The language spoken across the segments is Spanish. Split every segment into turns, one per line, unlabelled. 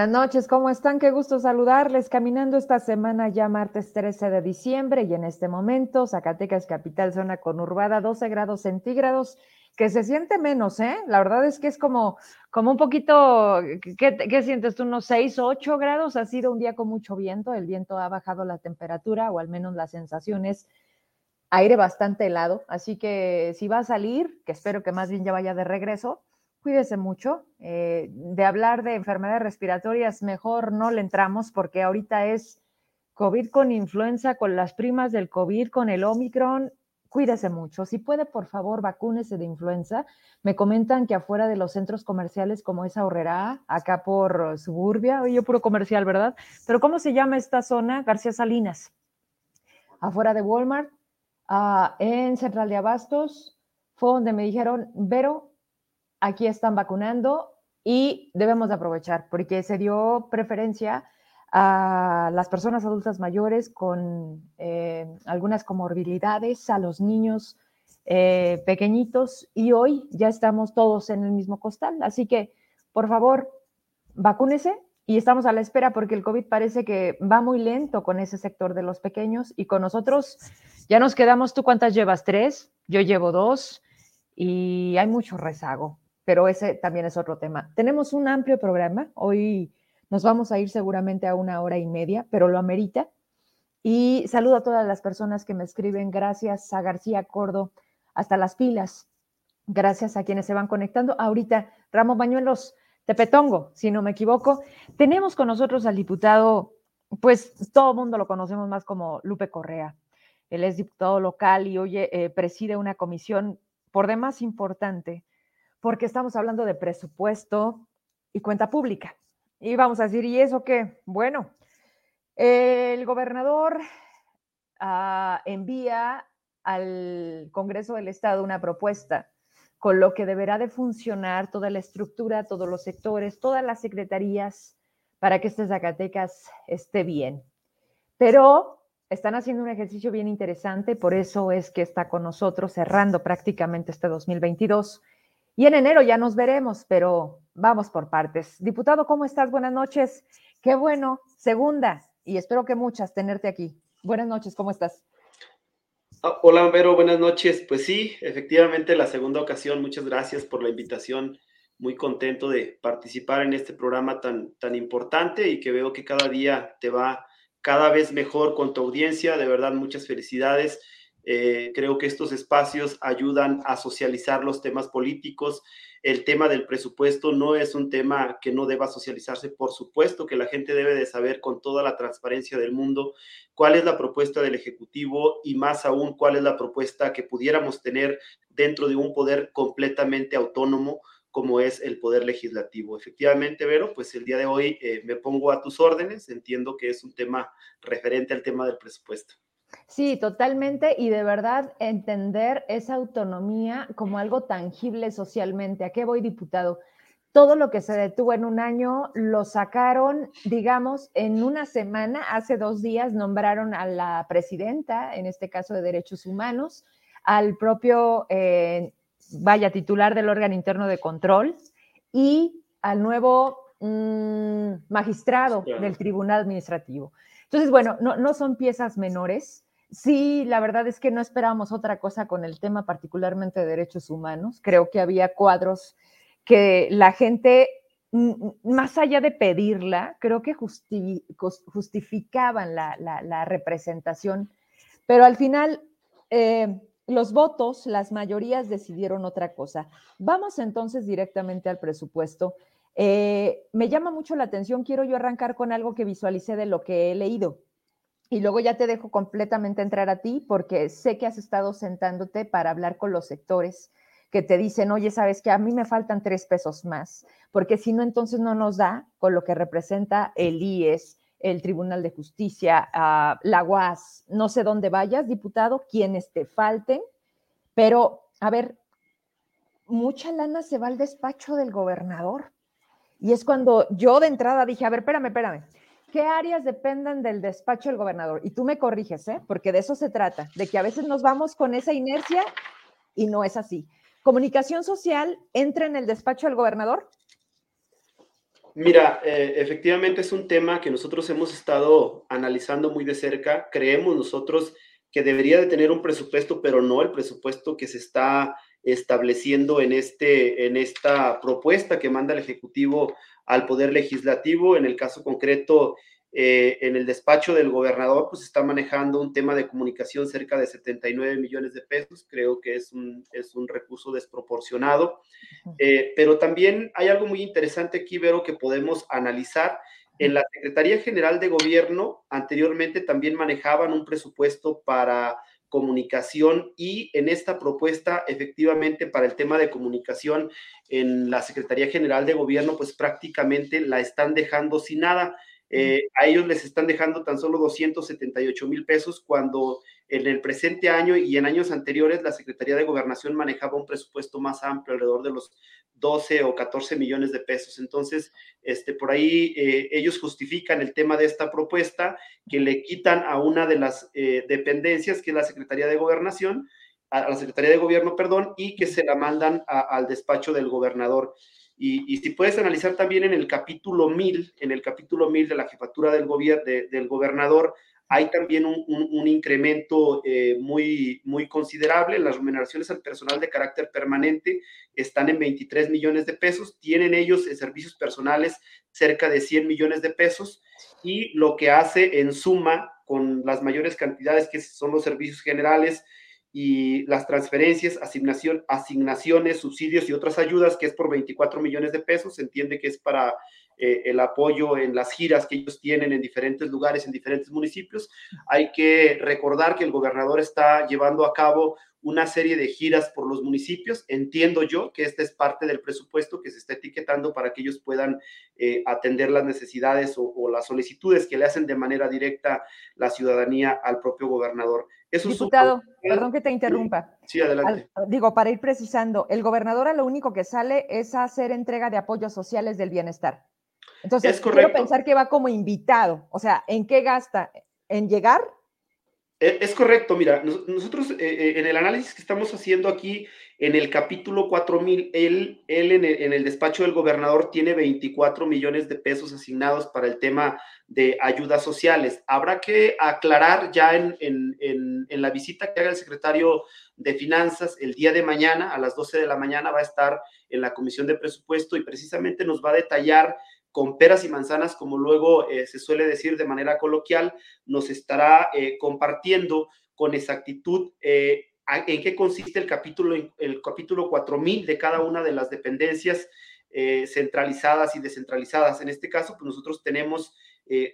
Buenas noches, ¿cómo están? Qué gusto saludarles. Caminando esta semana ya martes 13 de diciembre y en este momento Zacatecas capital zona conurbada 12 grados centígrados, que se siente menos, ¿eh? La verdad es que es como, como un poquito, ¿qué, ¿qué, sientes tú? Unos 6, 8 grados. Ha sido un día con mucho viento, el viento ha bajado la temperatura o al menos las sensaciones. Aire bastante helado, así que si va a salir, que espero que más bien ya vaya de regreso, cuídese mucho. Eh, de hablar de enfermedades respiratorias, mejor no le entramos porque ahorita es COVID con influenza, con las primas del COVID, con el Omicron. Cuídese mucho. Si puede, por favor, vacúnese de influenza. Me comentan que afuera de los centros comerciales como esa Horrera, acá por Suburbia, oye, puro comercial, ¿verdad? Pero ¿cómo se llama esta zona? García Salinas. Afuera de Walmart, uh, en Central de Abastos, fue donde me dijeron, Vero, aquí están vacunando y debemos de aprovechar porque se dio preferencia a las personas adultas mayores con eh, algunas comorbilidades, a los niños eh, pequeñitos y hoy ya estamos todos en el mismo costal. Así que, por favor, vacúnese y estamos a la espera porque el COVID parece que va muy lento con ese sector de los pequeños y con nosotros ya nos quedamos. ¿Tú cuántas llevas? Tres, yo llevo dos y hay mucho rezago pero ese también es otro tema. Tenemos un amplio programa, hoy nos vamos a ir seguramente a una hora y media, pero lo amerita. Y saludo a todas las personas que me escriben, gracias a García Cordo, hasta las pilas, gracias a quienes se van conectando. Ahorita, Ramos Bañuelos, Tepetongo, si no me equivoco. Tenemos con nosotros al diputado, pues todo el mundo lo conocemos más como Lupe Correa. Él es diputado local y hoy eh, preside una comisión por demás importante porque estamos hablando de presupuesto y cuenta pública. Y vamos a decir, ¿y eso qué? Bueno, el gobernador uh, envía al Congreso del Estado una propuesta con lo que deberá de funcionar toda la estructura, todos los sectores, todas las secretarías para que este Zacatecas esté bien. Pero están haciendo un ejercicio bien interesante, por eso es que está con nosotros cerrando prácticamente este 2022 y en enero ya nos veremos, pero vamos por partes. Diputado, ¿cómo estás? Buenas noches. Qué bueno. Segunda, y espero que muchas tenerte aquí. Buenas noches, ¿cómo estás?
Ah, hola, Vero, buenas noches. Pues sí, efectivamente, la segunda ocasión. Muchas gracias por la invitación. Muy contento de participar en este programa tan, tan importante y que veo que cada día te va cada vez mejor con tu audiencia. De verdad, muchas felicidades eh, creo que estos espacios ayudan a socializar los temas políticos. El tema del presupuesto no es un tema que no deba socializarse. Por supuesto que la gente debe de saber con toda la transparencia del mundo cuál es la propuesta del Ejecutivo y más aún cuál es la propuesta que pudiéramos tener dentro de un poder completamente autónomo como es el poder legislativo. Efectivamente, Vero, pues el día de hoy eh, me pongo a tus órdenes. Entiendo que es un tema referente al tema del presupuesto.
Sí, totalmente. Y de verdad entender esa autonomía como algo tangible socialmente. ¿A qué voy, diputado? Todo lo que se detuvo en un año lo sacaron, digamos, en una semana. Hace dos días nombraron a la presidenta, en este caso de Derechos Humanos, al propio, eh, vaya, titular del órgano interno de control y al nuevo mmm, magistrado del Tribunal Administrativo. Entonces, bueno, no, no son piezas menores. Sí, la verdad es que no esperábamos otra cosa con el tema particularmente de derechos humanos. Creo que había cuadros que la gente, más allá de pedirla, creo que justificaban la, representación, pero al final eh, los votos, las mayorías decidieron otra cosa. Vamos entonces directamente al presupuesto. Eh, me llama mucho la atención, quiero yo arrancar con algo que visualicé de lo que he leído. Y luego ya te dejo completamente entrar a ti porque sé que has estado sentándote para hablar con los sectores que te dicen, oye, sabes que a mí me faltan tres pesos más, porque si no, entonces no nos da con lo que representa el IES, el Tribunal de Justicia, uh, la UAS, no sé dónde vayas, diputado, quienes te falten, pero a ver, mucha lana se va al despacho del gobernador. Y es cuando yo de entrada dije, a ver, espérame, espérame, ¿qué áreas dependen del despacho del gobernador? Y tú me corriges, ¿eh? porque de eso se trata, de que a veces nos vamos con esa inercia y no es así. ¿Comunicación social entra en el despacho del gobernador?
Mira, eh, efectivamente es un tema que nosotros hemos estado analizando muy de cerca. Creemos nosotros que debería de tener un presupuesto, pero no el presupuesto que se está estableciendo en, este, en esta propuesta que manda el Ejecutivo al Poder Legislativo. En el caso concreto, eh, en el despacho del gobernador, pues está manejando un tema de comunicación cerca de 79 millones de pesos. Creo que es un, es un recurso desproporcionado. Eh, pero también hay algo muy interesante aquí, Vero, que podemos analizar. En la Secretaría General de Gobierno, anteriormente también manejaban un presupuesto para comunicación y en esta propuesta, efectivamente, para el tema de comunicación en la Secretaría General de Gobierno, pues prácticamente la están dejando sin nada. Eh, a ellos les están dejando tan solo 278 mil pesos cuando en el presente año y en años anteriores la Secretaría de Gobernación manejaba un presupuesto más amplio, alrededor de los 12 o 14 millones de pesos. Entonces, este, por ahí eh, ellos justifican el tema de esta propuesta que le quitan a una de las eh, dependencias, que es la Secretaría de Gobernación, a la Secretaría de Gobierno, perdón, y que se la mandan al despacho del gobernador. Y, si puedes analizar también en el capítulo 1000, en el capítulo 1000 de la jefatura del, gobierno, del gobernador, hay también un, incremento eh, muy, muy considerable. Las remuneraciones al personal de carácter permanente están en 23 millones de pesos. Tienen ellos en servicios personales cerca de 100 millones de pesos. Y lo que hace en suma con las mayores cantidades que son los servicios generales, y las transferencias, asignación, asignaciones, subsidios y otras ayudas, que es por 24 millones de pesos. Se entiende que es para eh, el apoyo en las giras que ellos tienen en diferentes lugares, en diferentes municipios. Hay que recordar que el gobernador está llevando a cabo una serie de giras por los municipios. Entiendo yo que esta es parte del presupuesto que se está etiquetando para que ellos puedan eh, atender las necesidades o, las solicitudes que le hacen de manera directa la ciudadanía al propio gobernador.
Diputado, perdón que te interrumpa.
Sí, adelante.
digo, para ir precisando, el gobernador a lo único que sale es hacer entrega de apoyos sociales del bienestar. Entonces, es quiero pensar que va como invitado. O sea, ¿en qué gasta? ¿En llegar?
E, es correcto, mira, nosotros eh, eh, en el análisis que estamos haciendo aquí, en el capítulo 4000, él, él en, el, en, el, despacho del gobernador tiene 24 millones de pesos asignados para el tema de ayudas sociales. Habrá que aclarar ya en, en, en, la visita que haga el secretario de Finanzas el día de mañana, a las 12 de la mañana, va a estar en la comisión de presupuesto y precisamente nos va a detallar con peras y manzanas, como luego eh, se suele decir de manera coloquial, nos estará eh, compartiendo con exactitud eh, en qué consiste el capítulo, el capítulo 4000 de cada una de las dependencias centralizadas y descentralizadas. En este caso, pues nosotros tenemos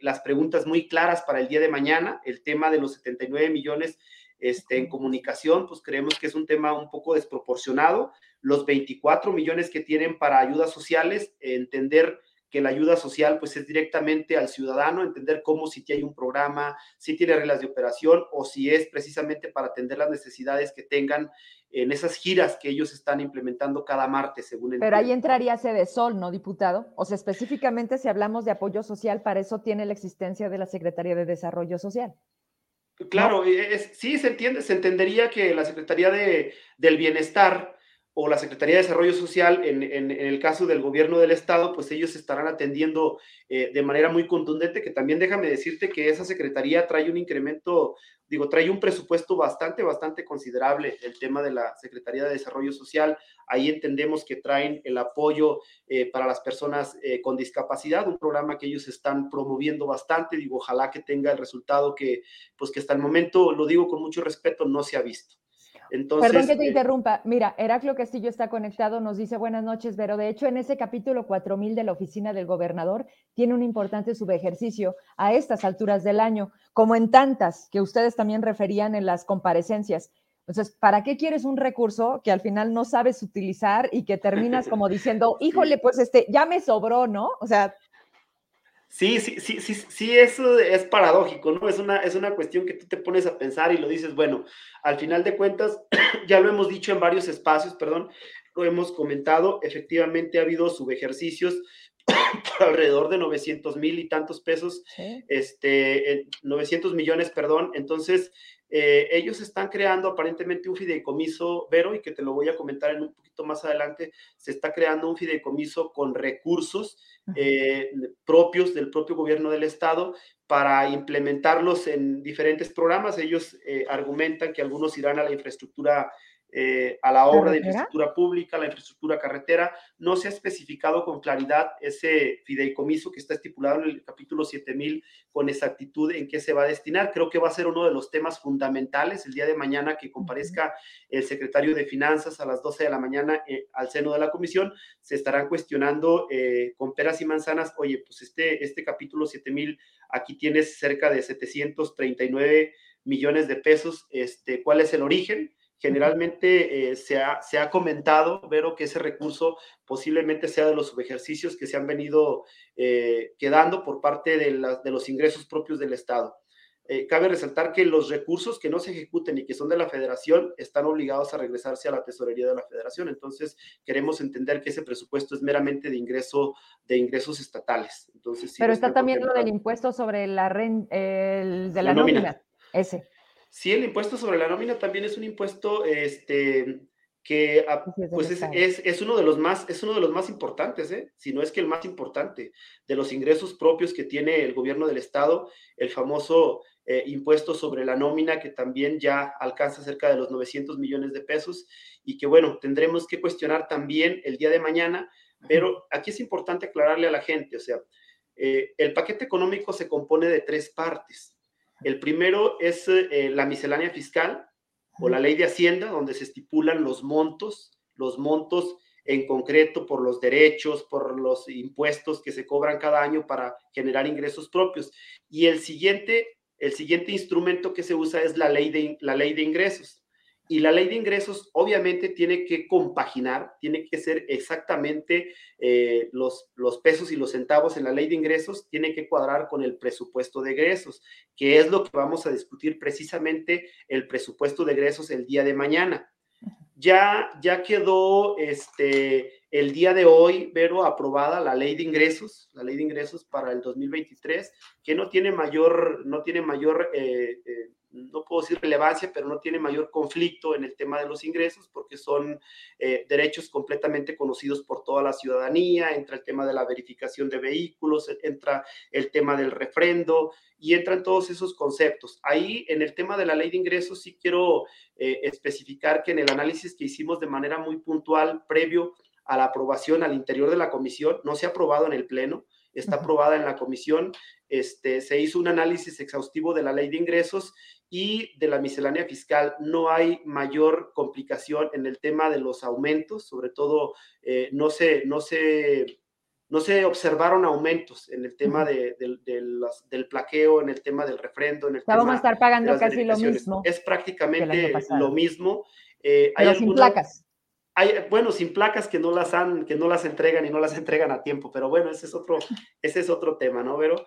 las preguntas muy claras para el día de mañana, el tema de los 79 millones este, en comunicación, pues creemos que es un tema un poco desproporcionado. Los 24 millones que tienen para ayudas sociales, entender que la ayuda social pues es directamente al ciudadano, entender cómo si hay un programa, si tiene reglas de operación o si es precisamente para atender las necesidades que tengan en esas giras que ellos están implementando cada martes, según el
Pero ahí entraría Sede Sol, ¿no, diputado? O sea, específicamente si hablamos de apoyo social, para eso tiene la existencia de la Secretaría de Desarrollo Social.
Claro, sí se entiende, se entendería que la Secretaría de, del Bienestar o la Secretaría de Desarrollo Social, en, el caso del gobierno del Estado, pues ellos estarán atendiendo eh, de manera muy contundente, que también déjame decirte que esa Secretaría trae un incremento, digo, trae un presupuesto bastante, bastante considerable, el tema de la Secretaría de Desarrollo Social. Ahí entendemos que traen el apoyo eh, para las personas eh, con discapacidad, un programa que ellos están promoviendo bastante, digo, ojalá que tenga el resultado que, pues que hasta el momento, lo digo con mucho respeto, no se ha visto.
Perdón que te eh, interrumpa. Mira, Heraclio Castillo está conectado, nos dice buenas noches, pero de hecho en ese capítulo 4000 de la oficina del gobernador tiene un importante subejercicio a estas alturas del año, como en tantas que ustedes también referían en las comparecencias. Entonces, ¿para qué quieres un recurso que al final no sabes utilizar y que terminas como diciendo, híjole, pues este, ya me sobró, ¿no? O sea,
Sí, sí, sí, sí, sí, eso es paradójico, ¿no? Es una, es una cuestión que tú te pones a pensar y lo dices, bueno, al final de cuentas, ya lo hemos dicho en varios espacios, perdón, lo hemos comentado, efectivamente ha habido subejercicios por alrededor de 900 mil y tantos pesos, este, 900 millones, perdón, entonces eh, ellos están creando aparentemente un fideicomiso, Vero, y que te lo voy a comentar en un poquito más adelante, se está creando un fideicomiso con recursos eh, propios del propio gobierno del estado para implementarlos en diferentes programas. Ellos eh, argumentan que algunos irán a la infraestructura eh, a la obra de infraestructura pública, la infraestructura carretera. No se ha especificado con claridad ese fideicomiso que está estipulado en el capítulo 7000 con exactitud en qué se va a destinar. Creo que va a ser uno de los temas fundamentales el día de mañana que comparezca el secretario de Finanzas a las 12 de la mañana eh, al seno de la comisión. Se estarán cuestionando eh, con peras y manzanas, oye, pues este, este capítulo 7000, aquí tienes cerca de 739 millones de pesos, este, ¿cuál es el origen? Generalmente eh, se, ha, se, ha, comentado, Vero, que ese recurso posiblemente sea de los subejercicios que se han venido eh, quedando por parte de, de, los ingresos propios del Estado. Eh, cabe resaltar que los recursos que no se ejecuten y que son de la federación están obligados a regresarse a la tesorería de la federación. Entonces, queremos entender que ese presupuesto es meramente de ingreso de ingresos estatales. Entonces,
Pero está también lo del impuesto sobre la renta, de la, nómina. Ese.
Sí, el impuesto sobre la nómina también es un impuesto este, que ah, pues es, es, uno de los más, es uno de los más importantes, ¿eh? si no es que el más importante, de los ingresos propios que tiene el gobierno del estado, el famoso eh, impuesto sobre la nómina que también ya alcanza cerca de los 900 millones de pesos y que bueno, tendremos que cuestionar también el día de mañana, pero aquí es importante aclararle a la gente, o sea, eh, el paquete económico se compone de tres partes. El primero es eh, la miscelánea fiscal o la ley de Hacienda, donde se estipulan los montos, los montos en concreto por los derechos, por los impuestos que se cobran cada año para generar ingresos propios. Y el siguiente, el siguiente instrumento que se usa es la ley de, la ley de ingresos. Y la ley de ingresos obviamente tiene que compaginar, tiene que ser exactamente eh, los, los pesos y los centavos en la ley de ingresos, tiene que cuadrar con el presupuesto de egresos, que es lo que vamos a discutir precisamente el presupuesto de egresos el día de mañana. Ya, ya quedó este, el día de hoy, Vero, aprobada la ley de ingresos, la ley de ingresos para el 2023, que no tiene mayor, no tiene mayor eh, eh, no puedo decir relevancia, pero no tiene mayor conflicto en el tema de los ingresos porque son eh, derechos completamente conocidos por toda la ciudadanía, entra el tema de la verificación de vehículos, entra el tema del refrendo y entran todos esos conceptos. Ahí en el tema de la ley de ingresos sí quiero eh, especificar que en el análisis que hicimos de manera muy puntual previo a la aprobación al interior de la comisión, no se ha aprobado en el Pleno, está aprobada en la comisión, este, se hizo un análisis exhaustivo de la ley de ingresos y de la miscelánea fiscal. No hay mayor complicación en el tema de los aumentos, sobre todo eh, no, se, no, se, no se observaron aumentos en el tema de, del plaqueo, en el tema del refrendo, en el
Vamos a estar pagando casi lo mismo.
Es prácticamente lo mismo.
Eh, hay sin placas.
Hay, bueno, sin placas que no las han, que no las entregan y no las entregan a tiempo, pero bueno, ese es otro, ese es otro tema, ¿no, Vero?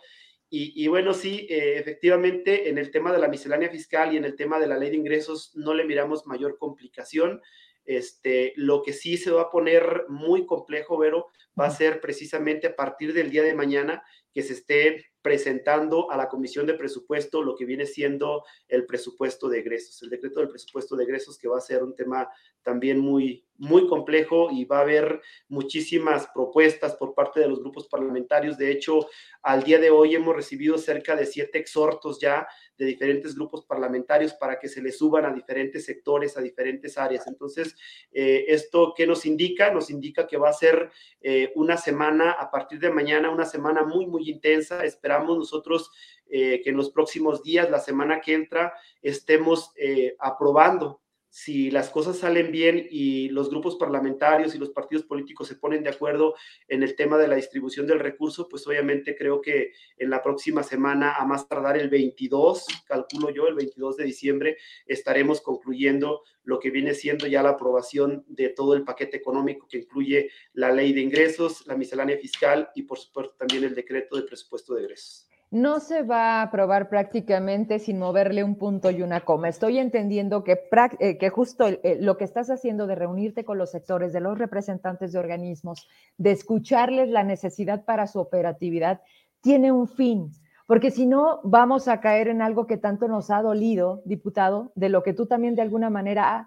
Y, bueno, sí, eh, efectivamente, en el tema de la miscelánea fiscal y en el tema de la ley de ingresos no le miramos mayor complicación. Este, lo que sí se va a poner muy complejo, Vero, va a ser precisamente a partir del día de mañana que se esté presentando a la Comisión de Presupuesto lo que viene siendo el presupuesto de egresos, el decreto del presupuesto de egresos, que va a ser un tema también muy, muy complejo y va a haber muchísimas propuestas por parte de los grupos parlamentarios. De hecho, al día de hoy hemos recibido cerca de siete exhortos ya de diferentes grupos parlamentarios para que se le suban a diferentes sectores, a diferentes áreas. Entonces, eh, ¿esto qué nos indica? Nos indica que va a ser eh, una semana, a partir de mañana, una semana muy, muy intensa. Esperamos nosotros eh, que en los próximos días, la semana que entra, estemos aprobando si las cosas salen bien y los grupos parlamentarios y los partidos políticos se ponen de acuerdo en el tema de la distribución del recurso, pues obviamente creo que en la próxima semana, a más tardar el 22, calculo yo, el 22 de diciembre, estaremos concluyendo lo que viene siendo ya la aprobación de todo el paquete económico que incluye la ley de ingresos, la miscelánea fiscal y por supuesto también el decreto de presupuesto de egresos
no se va a aprobar prácticamente sin moverle un punto y una coma. Estoy entendiendo que, eh, que justo lo que estás haciendo de reunirte con los sectores, de los representantes de organismos, de escucharles la necesidad para su operatividad, tiene un fin, porque si no vamos a caer en algo que tanto nos ha dolido, diputado, de lo que tú también de alguna manera,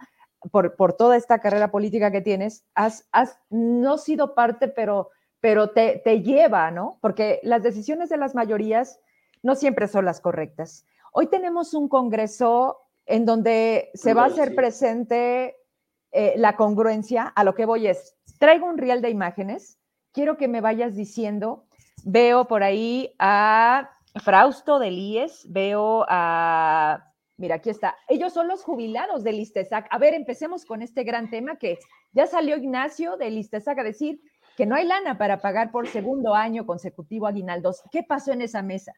por, por toda esta carrera política que tienes, has, has no sido parte, pero, pero te, te lleva, ¿no? Porque las decisiones de las mayorías no siempre son las correctas. Hoy tenemos un Congreso en donde se va a hacer presente eh, la congruencia. A lo que voy es, traigo un riel de imágenes, quiero que me vayas diciendo, veo por ahí a Frausto del IES, veo a, mira, aquí está, ellos son los jubilados del ISTESAC. A ver, empecemos con este gran tema que ya salió Ignacio del ISTESAC a decir que no hay lana para pagar por segundo año consecutivo aguinaldos. ¿Qué pasó en esa mesa?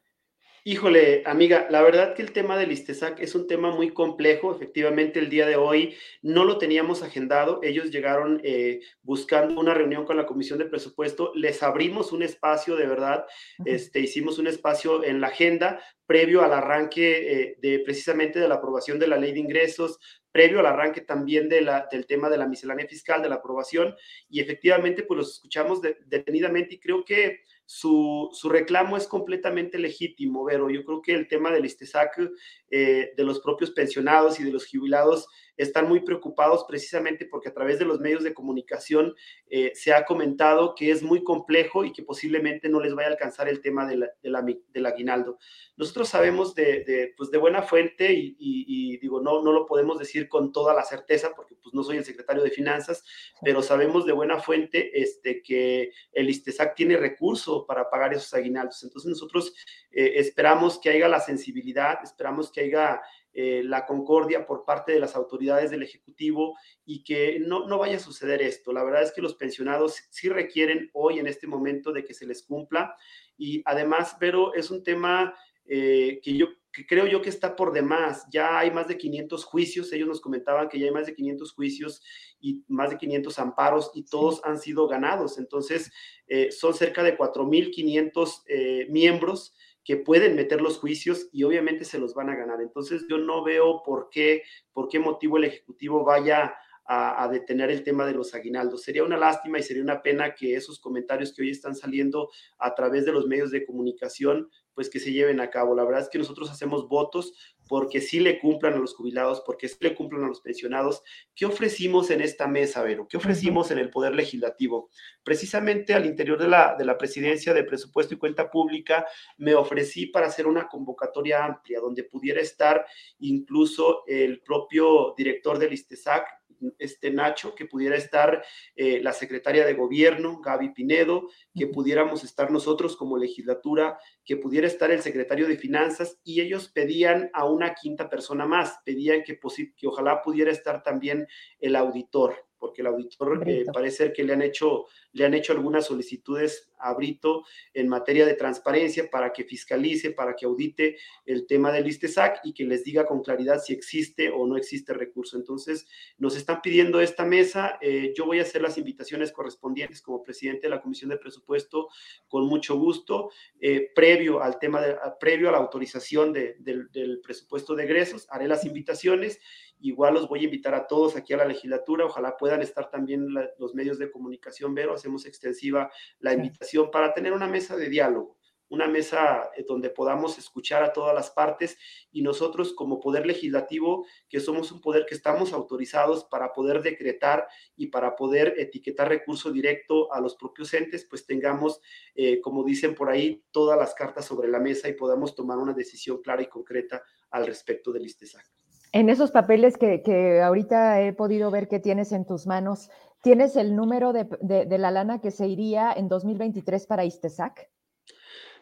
Híjole, amiga, la verdad que el tema del ISTESAC es un tema muy complejo. Efectivamente, el día de hoy no lo teníamos agendado. Ellos llegaron eh, buscando una reunión con la Comisión de Presupuesto. Les abrimos un espacio, de verdad. Este, hicimos un espacio en la agenda previo al arranque eh, de precisamente de la aprobación de la ley de ingresos, previo al arranque también de la, del tema de la miscelánea fiscal, de la aprobación. Y efectivamente, pues los escuchamos detenidamente y creo que su, reclamo es completamente legítimo, Vero. Yo creo que el tema del ISTESAC, eh, de los propios pensionados y de los jubilados, están muy preocupados precisamente porque a través de los medios de comunicación eh, se ha comentado que es muy complejo y que posiblemente no les vaya a alcanzar el tema de del aguinaldo. Nosotros sabemos de, pues de buena fuente y, digo, no, no lo podemos decir con toda la certeza porque pues no soy el secretario de Finanzas, pero sabemos de buena fuente este, que el ISTESAC tiene recurso para pagar esos aguinaldos. Entonces nosotros eh, esperamos que haya la sensibilidad, esperamos que haya eh, la concordia por parte de las autoridades del Ejecutivo y que no, no vaya a suceder esto. La verdad es que los pensionados sí requieren hoy, en este momento, de que se les cumpla. Y además, pero es un tema eh, que yo que creo yo que está por demás. Ya hay más de 500 juicios, ellos nos comentaban que ya hay más de 500 juicios y más de 500 amparos y todos han sido ganados. Entonces, eh, son cerca de 4.500 miembros que pueden meter los juicios y obviamente se los van a ganar. Entonces yo no veo por qué, por qué motivo el Ejecutivo vaya a, detener el tema de los aguinaldos. Sería una lástima y sería una pena que esos comentarios que hoy están saliendo a través de los medios de comunicación, pues que se lleven a cabo. La verdad es que nosotros hacemos votos porque sí le cumplan a los jubilados, porque sí le cumplan a los pensionados. ¿Qué ofrecimos en esta mesa, Vero? ¿Qué ofrecimos en el Poder Legislativo? Precisamente al interior de la, de la Presidencia de Presupuesto y Cuenta Pública, me ofrecí para hacer una convocatoria amplia donde pudiera estar incluso el propio director del ISTESAC, este Nacho, que pudiera estar eh, la secretaria de gobierno, Gaby Pinedo, que pudiéramos estar nosotros como legislatura, que pudiera estar el secretario de finanzas y ellos pedían a una quinta persona más, pedían que, que ojalá pudiera estar también el auditor porque el auditor eh, parece que le han, hecho, le han hecho algunas solicitudes a Brito en materia de transparencia para que fiscalice, para que audite el tema del ISTESAC y que les diga con claridad si existe o no existe recurso. Entonces, nos están pidiendo esta mesa. Eh, yo voy a hacer las invitaciones correspondientes como presidente de la Comisión de Presupuesto con mucho gusto, eh, previo al tema, de, previo a la autorización del, del presupuesto de egresos, haré las invitaciones Igual los voy a invitar a todos aquí a la legislatura, ojalá puedan estar también los medios de comunicación, pero hacemos extensiva la invitación para tener una mesa de diálogo, una mesa eh, donde podamos escuchar a todas las partes y nosotros como poder legislativo, que somos un poder que estamos autorizados para poder decretar y para poder etiquetar recurso directo a los propios entes, pues tengamos, eh, como dicen por ahí, todas las cartas sobre la mesa y podamos tomar una decisión clara y concreta al respecto del ISTESAC.
En esos papeles que, ahorita he podido ver que tienes en tus manos, ¿tienes el número de, la lana que se iría en 2023 para ISTESAC?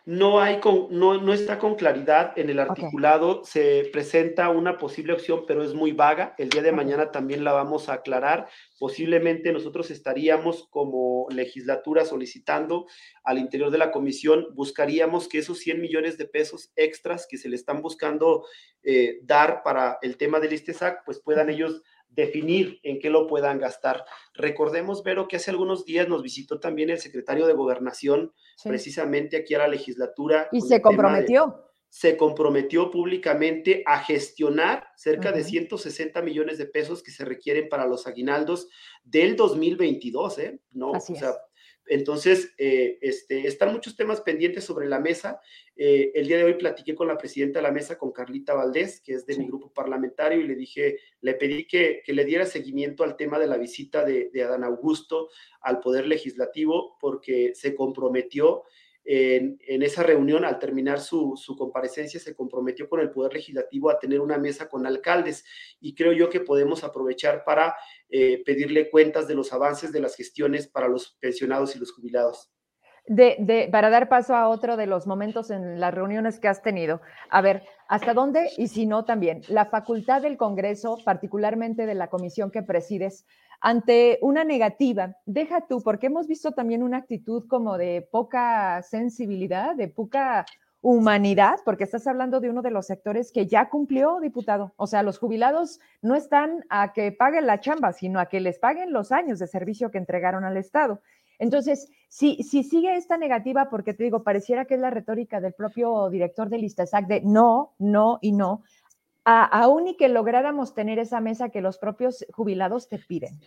No hay con, no, no está con claridad en el articulado, se presenta una posible opción, pero es muy vaga. El día de mañana también la vamos a aclarar. Posiblemente nosotros estaríamos como legislatura solicitando al interior de la comisión, buscaríamos que esos 100 millones de pesos extras que se le están buscando eh, dar para el tema del ISTESAC, pues puedan ellos definir en qué lo puedan gastar. Recordemos, Vero, que hace algunos días nos visitó también el secretario de Gobernación, precisamente aquí a la legislatura.
Y se comprometió.
se comprometió públicamente a gestionar cerca de 160 millones de pesos que se requieren para los aguinaldos del 2022, ¿eh? No, o sea, Entonces, eh, este, están muchos temas pendientes sobre la mesa. Eh, el día de hoy platiqué con la presidenta de la mesa, con Carlita Valdés, que es de mi grupo parlamentario, y le dije, le pedí que, le diera seguimiento al tema de la visita de, de Adán Augusto al Poder Legislativo, porque se comprometió en, esa reunión, al terminar su, comparecencia, se comprometió con el Poder Legislativo a tener una mesa con alcaldes y creo yo que podemos aprovechar para eh, pedirle cuentas de los avances de las gestiones para los pensionados y los jubilados.
De, para dar paso a otro de los momentos en las reuniones que has tenido. A ver, ¿hasta dónde? Y si no, también, la facultad del Congreso, particularmente de la comisión que presides, ante una negativa, deja tú, porque hemos visto también una actitud como de poca sensibilidad, de poca humanidad, porque estás hablando de uno de los sectores que ya cumplió, diputado. O sea, los jubilados no están a que paguen la chamba, sino a que les paguen los años de servicio que entregaron al Estado. Entonces, si, si sigue esta negativa, porque te digo, pareciera que es la retórica del propio director del ISTASAC de no, no y no, aún y que lográramos tener esa mesa que los propios jubilados te piden.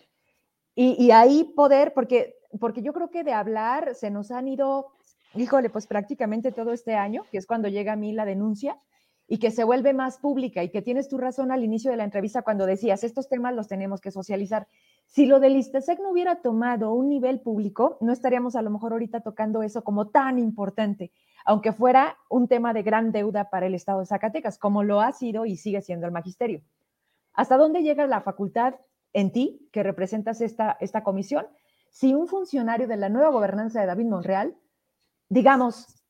Y, ahí poder, porque, porque yo creo que de hablar se nos han ido, híjole, pues prácticamente todo este año, que es cuando llega a mí la denuncia, y que se vuelve más pública y que tienes tu razón al inicio de la entrevista cuando decías, estos temas los tenemos que socializar. Si lo del ISTESEC no hubiera tomado un nivel público, no estaríamos a lo mejor ahorita tocando eso como tan importante aunque fuera un tema de gran deuda para el Estado de Zacatecas, como lo ha sido y sigue siendo el magisterio. ¿Hasta dónde llega la facultad en ti, que representas esta, esta comisión, si un funcionario de la nueva gobernanza de David Monreal, digamos,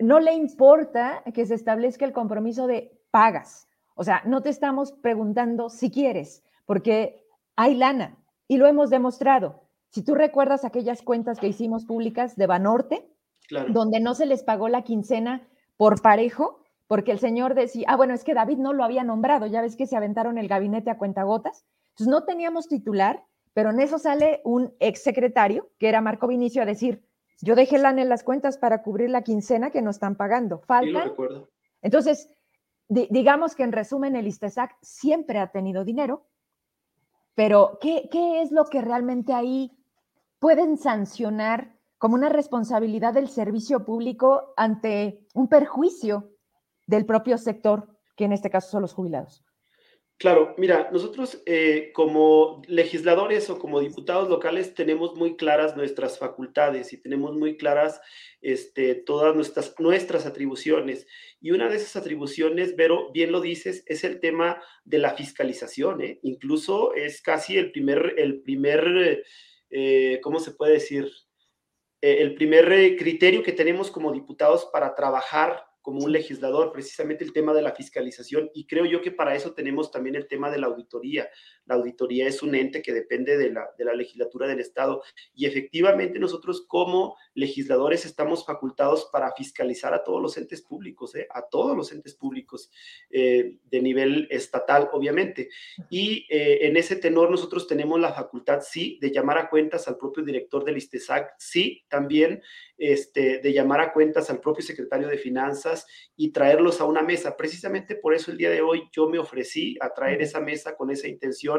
no le importa que se establezca el compromiso de pagas? O sea, no te estamos preguntando si quieres, porque hay lana y lo hemos demostrado. Si tú recuerdas aquellas cuentas que hicimos públicas de Banorte, donde no se les pagó la quincena por parejo, porque el señor decía, ah, bueno, es que David no lo había nombrado, ya ves que se aventaron el gabinete a cuentagotas. Entonces no teníamos titular, pero en eso sale un exsecretario, que era Marco Vinicio, a decir, yo dejé lana en las cuentas para cubrir la quincena que nos están pagando. Falta. Entonces, digamos que en resumen, el ISTESAC siempre ha tenido dinero, pero ¿qué, ¿qué es lo que realmente ahí pueden sancionar como una responsabilidad del servicio público ante un perjuicio del propio sector, que en este caso son los jubilados.
Claro, mira, nosotros eh, como legisladores o como diputados locales tenemos muy claras nuestras facultades y tenemos muy claras este, todas nuestras, nuestras atribuciones. Y una de esas atribuciones, Vero, bien lo dices, es el tema de la fiscalización. ¿eh? Incluso es casi el primer, el primer eh, ¿cómo se puede decir? El primer criterio que tenemos como diputados para trabajar como un legislador, precisamente el tema de la fiscalización, y creo yo que para eso tenemos también el tema de la auditoría. La auditoría es un ente que depende de la, de la legislatura del Estado, y efectivamente nosotros como legisladores estamos facultados para fiscalizar a todos los entes públicos, ¿eh? a todos los entes públicos eh, de nivel estatal, obviamente. Y eh, en ese tenor nosotros tenemos la facultad, sí, de llamar a cuentas al propio director del ISTESAC, sí, también este, de llamar a cuentas al propio secretario de Finanzas y traerlos a una mesa. Precisamente por eso el día de hoy yo me ofrecí a traer esa mesa con esa intención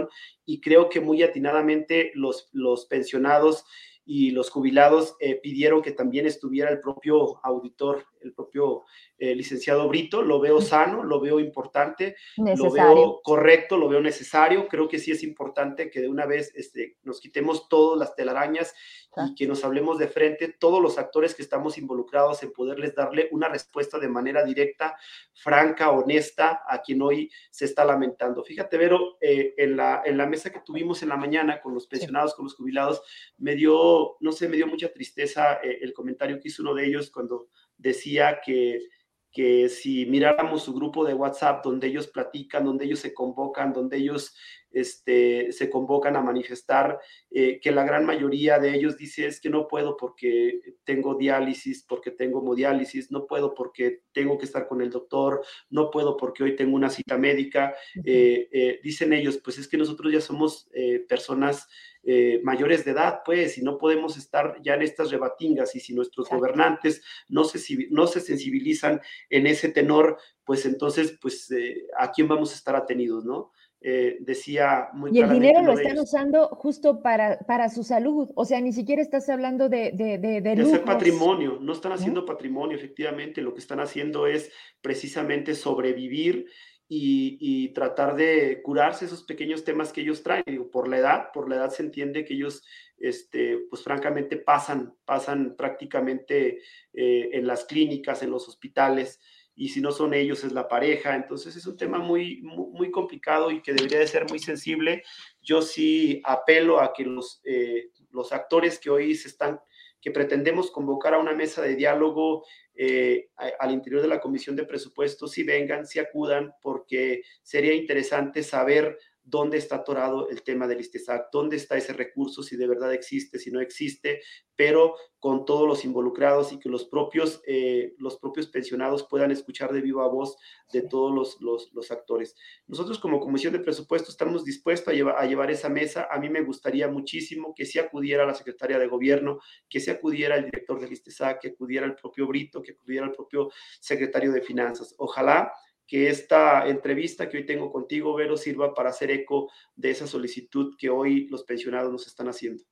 y creo que muy atinadamente los, los pensionados y los jubilados eh, pidieron que también estuviera el propio auditor, el propio eh, licenciado Brito. Lo veo sano, lo veo importante, lo veo correcto, lo veo necesario. Creo que sí es importante que de una vez este, nos quitemos todas las telarañas y que nos hablemos de frente todos los actores que estamos involucrados en poderles darle una respuesta de manera directa, franca, honesta a quien hoy se está lamentando. Fíjate, Vero, eh, en, la, en la mesa que tuvimos en la mañana con los pensionados, con los jubilados, me dio, no sé, me dio mucha tristeza eh, el comentario que hizo uno de ellos cuando decía que que si miráramos su grupo de WhatsApp donde ellos platican, donde ellos se convocan, donde ellos este, se convocan a manifestar, eh, que la gran mayoría de ellos dice es que no puedo porque tengo diálisis, porque tengo hemodiálisis, no puedo porque tengo que estar con el doctor, no puedo porque hoy tengo una cita médica. Eh, eh, dicen ellos, pues es que nosotros ya somos personas mayores de edad, pues, y no podemos estar ya en estas rebatingas, y si nuestros gobernantes no se, no se sensibilizan en ese tenor, pues entonces, pues, ¿a quién vamos a estar atenidos, no? Eh, decía muy
Y el dinero lo están usando justo para, para su salud, o sea, ni siquiera estás hablando de... De, de,
de, hacer patrimonio, no están haciendo patrimonio, efectivamente, lo que están haciendo es precisamente sobrevivir y, tratar de curarse esos pequeños temas que ellos traen. por la edad, por la edad se entiende que ellos, este, pues francamente, pasan, pasan prácticamente eh, en las clínicas, en los hospitales, y si no son ellos es la pareja. Entonces es un tema muy, muy, complicado y que debería de ser muy sensible. Yo sí apelo a que los, eh, los actores que hoy se están, que pretendemos convocar a una mesa de diálogo eh, al interior de la Comisión de Presupuestos, si vengan, si acudan, porque sería interesante saber dónde está atorado el tema del ISTESAC, dónde está ese recurso, si de verdad existe, si no existe, pero con todos los involucrados y que los propios, eh, los propios pensionados puedan escuchar de viva voz de todos los, actores. Nosotros como Comisión de Presupuestos estamos dispuestos a llevar, a esa mesa. A mí me gustaría muchísimo que se acudiera la Secretaria de Gobierno, que se acudiera el director del ISTESAC, que acudiera el propio Brito, que acudiera el propio secretario de Finanzas. Ojalá que esta entrevista que hoy tengo contigo, Vero, sirva para hacer eco de esa solicitud que hoy los pensionados nos están haciendo.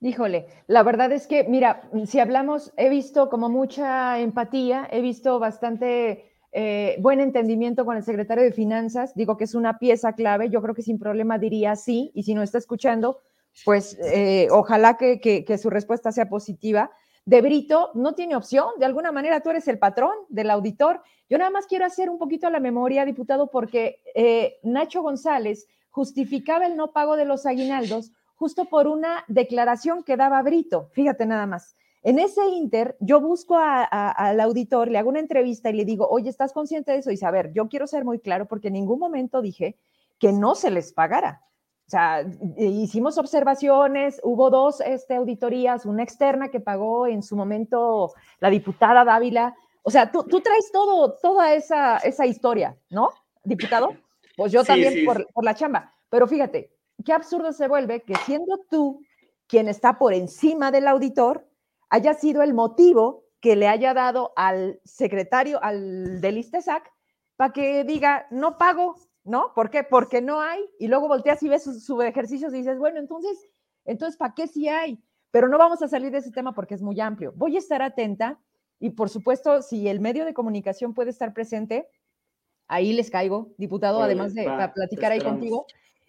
Híjole, la verdad es que, mira, si hablamos, he visto como mucha empatía, he visto bastante eh, buen entendimiento con el secretario de Finanzas, digo que es una pieza clave, yo creo que sin problema diría sí, y si no está escuchando, pues eh, ojalá que, que su respuesta sea positiva de Brito no tiene opción. De alguna manera tú eres el patrón del auditor. Yo nada más quiero hacer un poquito la memoria, diputado, porque eh, Nacho González justificaba el no pago de los aguinaldos justo por una declaración que daba Brito. Fíjate nada más. En ese inter, yo busco al auditor, le hago una entrevista y le digo, oye, ¿estás consciente de eso? Y dice, a ver, yo quiero ser muy claro porque en ningún momento dije que no se les pagara. O sea, hicimos observaciones, hubo dos este, auditorías, una externa que pagó en su momento la diputada Dávila. O sea, tú, tú traes todo, toda esa, esa historia, ¿no, diputado? Pues yo también Por, por la chamba. Pero fíjate, qué absurdo se vuelve que siendo tú quien está por encima del auditor, haya sido el motivo que le haya dado al secretario, al del ISTESAC, para que diga, no pago, ¿no? ¿Por qué? Porque no hay. Y luego volteas y ves sus, ejercicios y dices, bueno, entonces, entonces, ¿para qué sí hay? Pero no vamos a salir de ese tema porque es muy amplio. Voy a estar atenta y, por supuesto, si el medio de comunicación puede estar presente, ahí les caigo, diputado, además de platicar ahí contigo.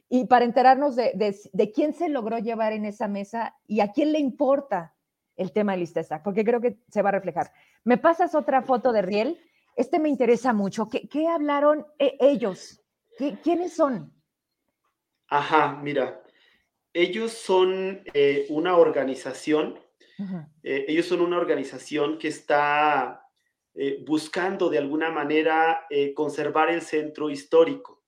Y para enterarnos de, de, quién se logró llevar en esa mesa y a quién le importa el tema de listeza, porque creo que se va a reflejar. ¿Me pasas otra foto de Riel? Este me interesa mucho. ¿Qué, qué hablaron e, ellos? ¿Quiénes son?
Ajá, mira, ellos son eh, una organización, eh, ellos son una organización que está eh, buscando de alguna manera conservar el centro histórico.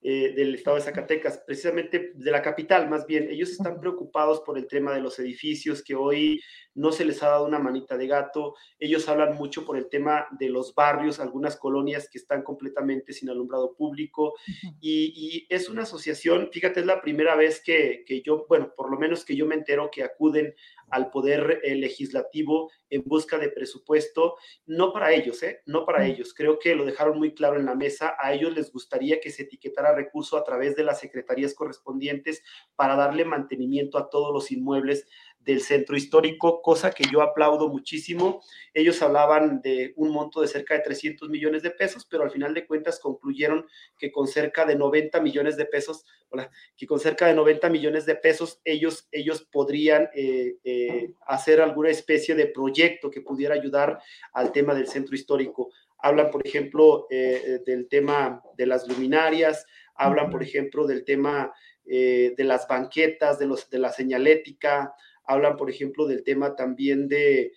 Eh, del estado de Zacatecas, precisamente de la capital más bien. Ellos están preocupados por el tema de los edificios, que hoy no se les ha dado una manita de gato. Ellos hablan mucho por el tema de los barrios, algunas colonias que están completamente sin alumbrado público. y, es una asociación, fíjate, es la primera vez que, que, yo, bueno, por lo menos que yo me entero que acuden al poder eh, legislativo en busca de presupuesto, no para ellos, ¿eh? No para ellos. Creo que lo dejaron muy claro en la mesa. A ellos les gustaría que se etiquetara recurso a través de las secretarías correspondientes para darle mantenimiento a todos los inmuebles del centro histórico, cosa que yo aplaudo muchísimo. Ellos hablaban de un monto de cerca de 300 millones de pesos, pero al final de cuentas concluyeron que con cerca de 90 millones de pesos, hola, que con cerca de 90 millones de pesos ellos, ellos podrían eh, eh, hacer alguna especie de proyecto que pudiera ayudar al tema del centro histórico. Hablan, por ejemplo, eh, del tema de las luminarias, hablan, por ejemplo, del tema de las banquetas, de, los, de la señalética, hablan, por ejemplo, del tema también de,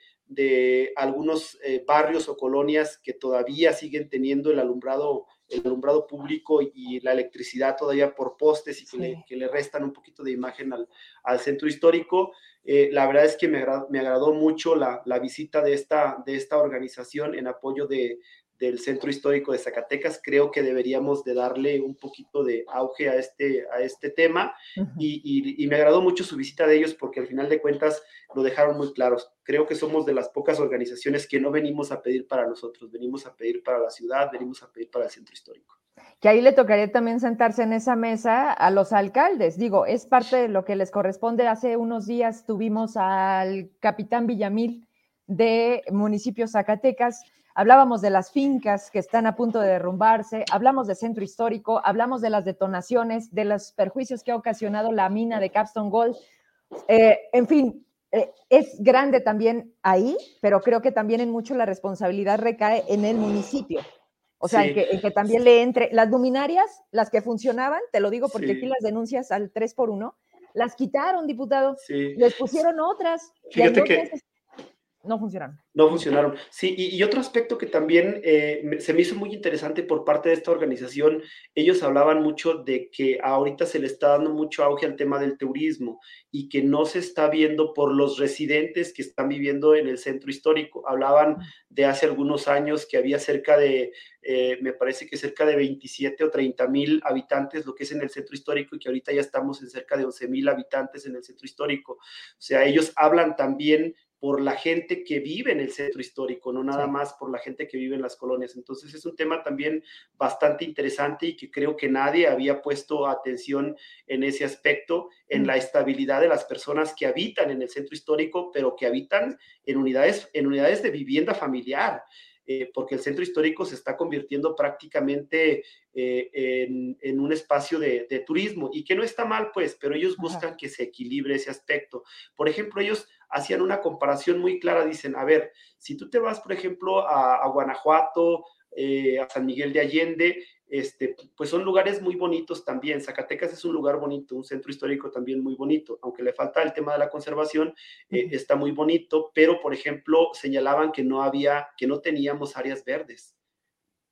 algunos eh, barrios o colonias que todavía siguen teniendo el alumbrado, el alumbrado público y la electricidad todavía por postes y que, le, restan un poquito de imagen al, centro histórico. Eh, la verdad es que me, me agradó mucho la, la, visita de esta, de esta organización en apoyo de, del Centro Histórico de Zacatecas. Creo que deberíamos de darle un poquito de auge a este, a este tema y, me agradó mucho su visita de ellos porque al final de cuentas lo dejaron muy claros. Creo que somos de las pocas organizaciones que no venimos a pedir para nosotros, venimos a pedir para la ciudad, venimos a pedir para el Centro Histórico.
que ahí le tocaría también sentarse en esa mesa a los alcaldes. Digo, es parte de lo que les corresponde. Hace unos días tuvimos al capitán Villamil de municipio Zacatecas. Hablábamos de las fincas que están a punto de derrumbarse, hablamos de centro histórico, hablamos de las detonaciones, de los perjuicios que ha ocasionado la mina de Capstone Gold. Eh, en fin, eh, es grande también ahí, pero creo que también en mucho la responsabilidad recae en el municipio. O sea, en, que, también le entre las luminarias, las que funcionaban, te lo digo porque aquí las denuncias al 3 por 1, las quitaron, diputado. Les pusieron otras.
Fíjate que,
no funcionaron.
No funcionaron. Sí, y, otro aspecto que también eh, se me hizo muy interesante por parte de esta organización, ellos hablaban mucho de que ahorita se le está dando mucho auge al tema del turismo y que no se está viendo por los residentes que están viviendo en el centro histórico. Hablaban de hace algunos años que había cerca de, eh, me parece que cerca de 27 o 30 mil habitantes, lo que es en el centro histórico, y que ahorita ya estamos en cerca de 11 mil habitantes en el centro histórico. O sea, ellos hablan también por la gente que vive en el centro histórico, no nada más por la gente que vive en las colonias. Entonces es un tema también bastante interesante y que creo que nadie había puesto atención en ese aspecto, en mm. la estabilidad de las personas que habitan en el centro histórico, pero que habitan en unidades, en unidades de vivienda familiar. Eh, porque el centro histórico se está convirtiendo prácticamente eh, en, un espacio de, turismo y que no está mal, pues, pero ellos buscan que se equilibre ese aspecto. Por ejemplo, ellos hacían una comparación muy clara, dicen, a ver, si tú te vas, por ejemplo, a, Guanajuato, eh, a San Miguel de Allende, este, pues son lugares muy bonitos también. Zacatecas es un lugar bonito, un centro histórico también muy bonito, aunque le falta el tema de la conservación, eh, está muy bonito, pero por ejemplo señalaban que no había, que no teníamos áreas verdes.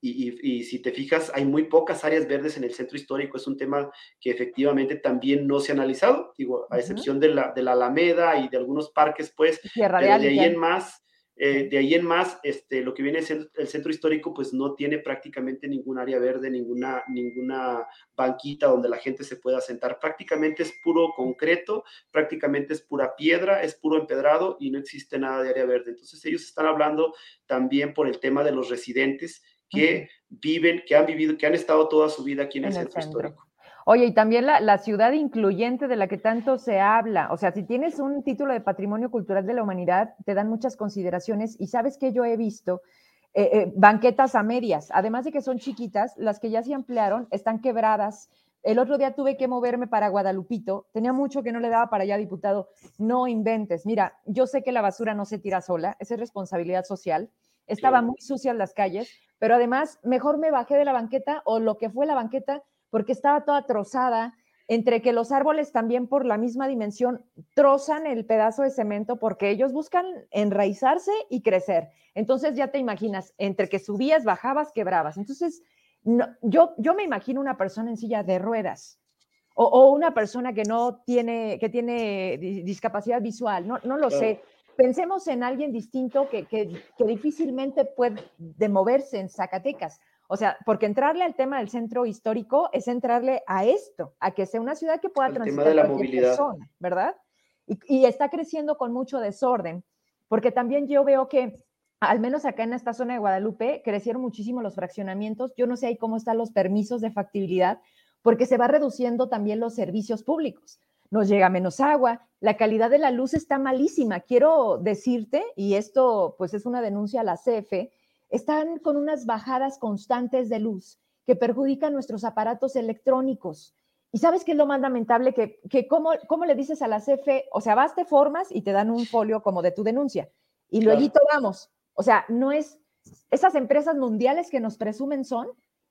Y, si te fijas, hay muy pocas áreas verdes en el centro histórico. Es un tema que efectivamente también no se ha analizado, digo, a excepción de la, de la Alameda y de algunos parques, pues, de ahí en más, eh, de ahí en más, este, lo que viene siendo el centro histórico, pues no tiene prácticamente ningún área verde, ninguna, ninguna banquita donde la gente se pueda sentar. Prácticamente es puro concreto, prácticamente es pura piedra, es puro empedrado y no existe nada de área verde. Entonces ellos están hablando también por el tema de los residentes que viven, que han vivido, que han estado toda su vida aquí en, el, centro, histórico.
Oye, y también la, ciudad incluyente de la que tanto se habla. O sea, si tienes un título de Patrimonio Cultural de la Humanidad, te dan muchas consideraciones y sabes que yo he visto eh, eh, banquetas a medias, además de que son chiquitas, las que ya se ampliaron están quebradas. El otro día tuve que moverme para Guadalupito, tenía mucho que no le daba para allá, diputado. No inventes. Mira, yo sé que la basura no se tira sola, esa es responsabilidad social. Estaba muy sucia en las calles, pero además mejor me bajé de la banqueta o lo que fue la banqueta porque estaba toda trozada, entre que los árboles también por la misma dimensión trozan el pedazo de cemento porque ellos buscan enraizarse y crecer. Entonces ya te imaginas, entre que subías, bajabas, quebrabas. Entonces, yo, yo me imagino una persona en silla de ruedas o, una persona que no tiene, que tiene discapacidad visual, no, no lo sé pensemos en alguien distinto que, que, difícilmente puede moverse en Zacatecas. O sea, porque entrarle al tema del centro histórico es entrarle a esto, a que sea una ciudad que pueda transitar
tema de la movilidad.
Persona, ¿verdad? Y, y, está creciendo con mucho desorden, porque también yo veo que, al menos acá en esta zona de Guadalupe, crecieron muchísimo los fraccionamientos. Yo no sé ahí cómo están los permisos de factibilidad, porque se va reduciendo también los servicios públicos nos llega menos agua, la calidad de la luz está malísima. Quiero decirte, y esto pues es una denuncia a la CFE, están con unas bajadas constantes de luz que perjudican nuestros aparatos electrónicos. ¿Y sabes qué es lo más lamentable? Que, que cómo, cómo, le dices a la CFE, o sea, vas, te formas y te dan un folio como de tu denuncia. Y luego vamos. O sea, no es, esas empresas mundiales que nos presumen son,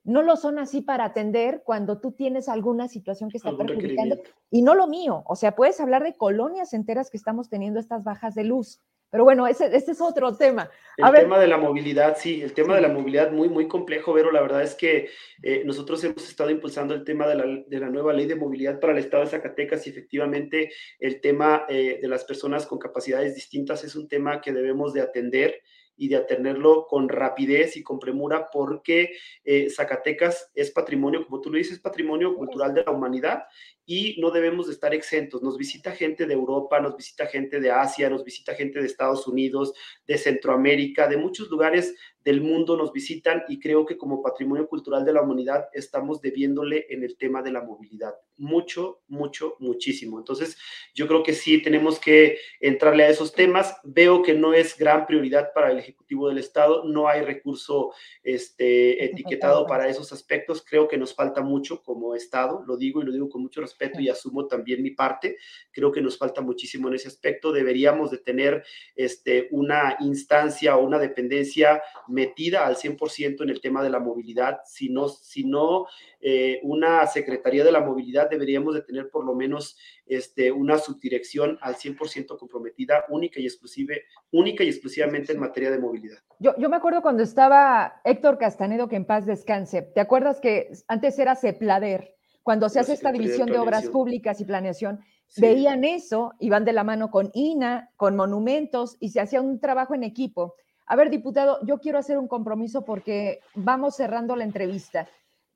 no lo son así para atender cuando tú tienes alguna situación que está perjudicando y no lo mío. O sea, puedes hablar de colonias enteras que estamos teniendo estas bajas de luz. Pero bueno, ese, es otro tema.
el tema de la movilidad, sí, el tema de la movilidad muy, muy complejo, pero la verdad es que eh, nosotros hemos estado impulsando el tema de la, de la, nueva ley de movilidad para el estado de Zacatecas y efectivamente el tema eh, de las personas con capacidades distintas es un tema que debemos de atender y de atenderlo con rapidez y con premura porque eh, Zacatecas es patrimonio, como tú lo dices, patrimonio cultural de la humanidad y no debemos de estar exentos. Nos visita gente de Europa, nos visita gente de Asia, nos visita gente de Estados Unidos, de Centroamérica, de muchos lugares del mundo nos visitan y creo que como patrimonio cultural de la humanidad estamos debiéndole en el tema de la movilidad. Mucho, mucho, muchísimo. Entonces, yo creo que sí tenemos que entrarle a esos temas. Veo que no es gran prioridad para el Ejecutivo del Estado, no hay recurso este, etiquetado para esos aspectos. Creo que nos falta mucho como Estado, lo digo y lo digo con mucho respeto y asumo también mi parte. Creo que nos falta muchísimo en ese aspecto. Deberíamos de tener este, una instancia o una dependencia metida al 100% en el tema de la movilidad, si no, si no eh, una Secretaría de la Movilidad deberíamos de tener por lo menos este, una subdirección al 100% comprometida, única y, exclusive, única y exclusivamente en materia de movilidad.
Yo, yo me acuerdo cuando estaba Héctor Castanedo, que en paz descanse, ¿te acuerdas que antes era CEPLADER? Cuando se hace esta división de, obras públicas y planeación, veían eso, iban de la mano con INA, con monumentos, y se hacía un trabajo en equipo. A ver, diputado, yo quiero hacer un compromiso porque vamos cerrando la entrevista.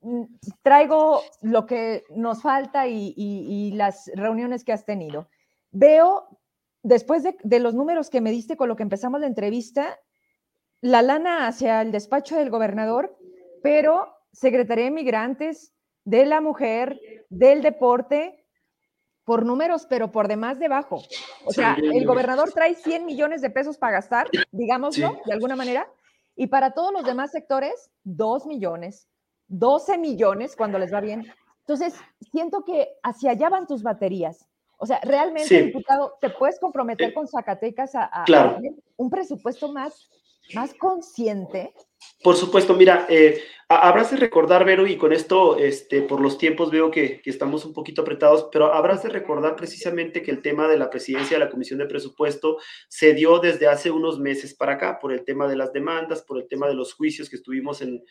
Mm, traigo lo que nos falta y, las reuniones que has tenido. Veo, después de, los números que me diste con lo que empezamos la entrevista, la lana hacia el despacho del gobernador, pero Secretaría de Migrantes, de la Mujer, del Deporte, por números, pero por demás debajo. O sea, el gobernador trae 100 millones de pesos para gastar, digámoslo, de alguna manera, y para todos los demás sectores, 2 millones, 12 millones cuando les va bien. Entonces, siento que hacia allá van tus baterías. O sea, realmente, diputado, te puedes comprometer con Zacatecas a, un presupuesto más, más consciente
por supuesto, mira, eh, habrás de recordar, Vero, y con esto, este, por los tiempos veo que, estamos un poquito apretados, pero habrás de recordar precisamente que el tema de la presidencia de la Comisión de Presupuesto se dio desde hace unos meses para acá, por el tema de las demandas, por el tema de los juicios que estuvimos en,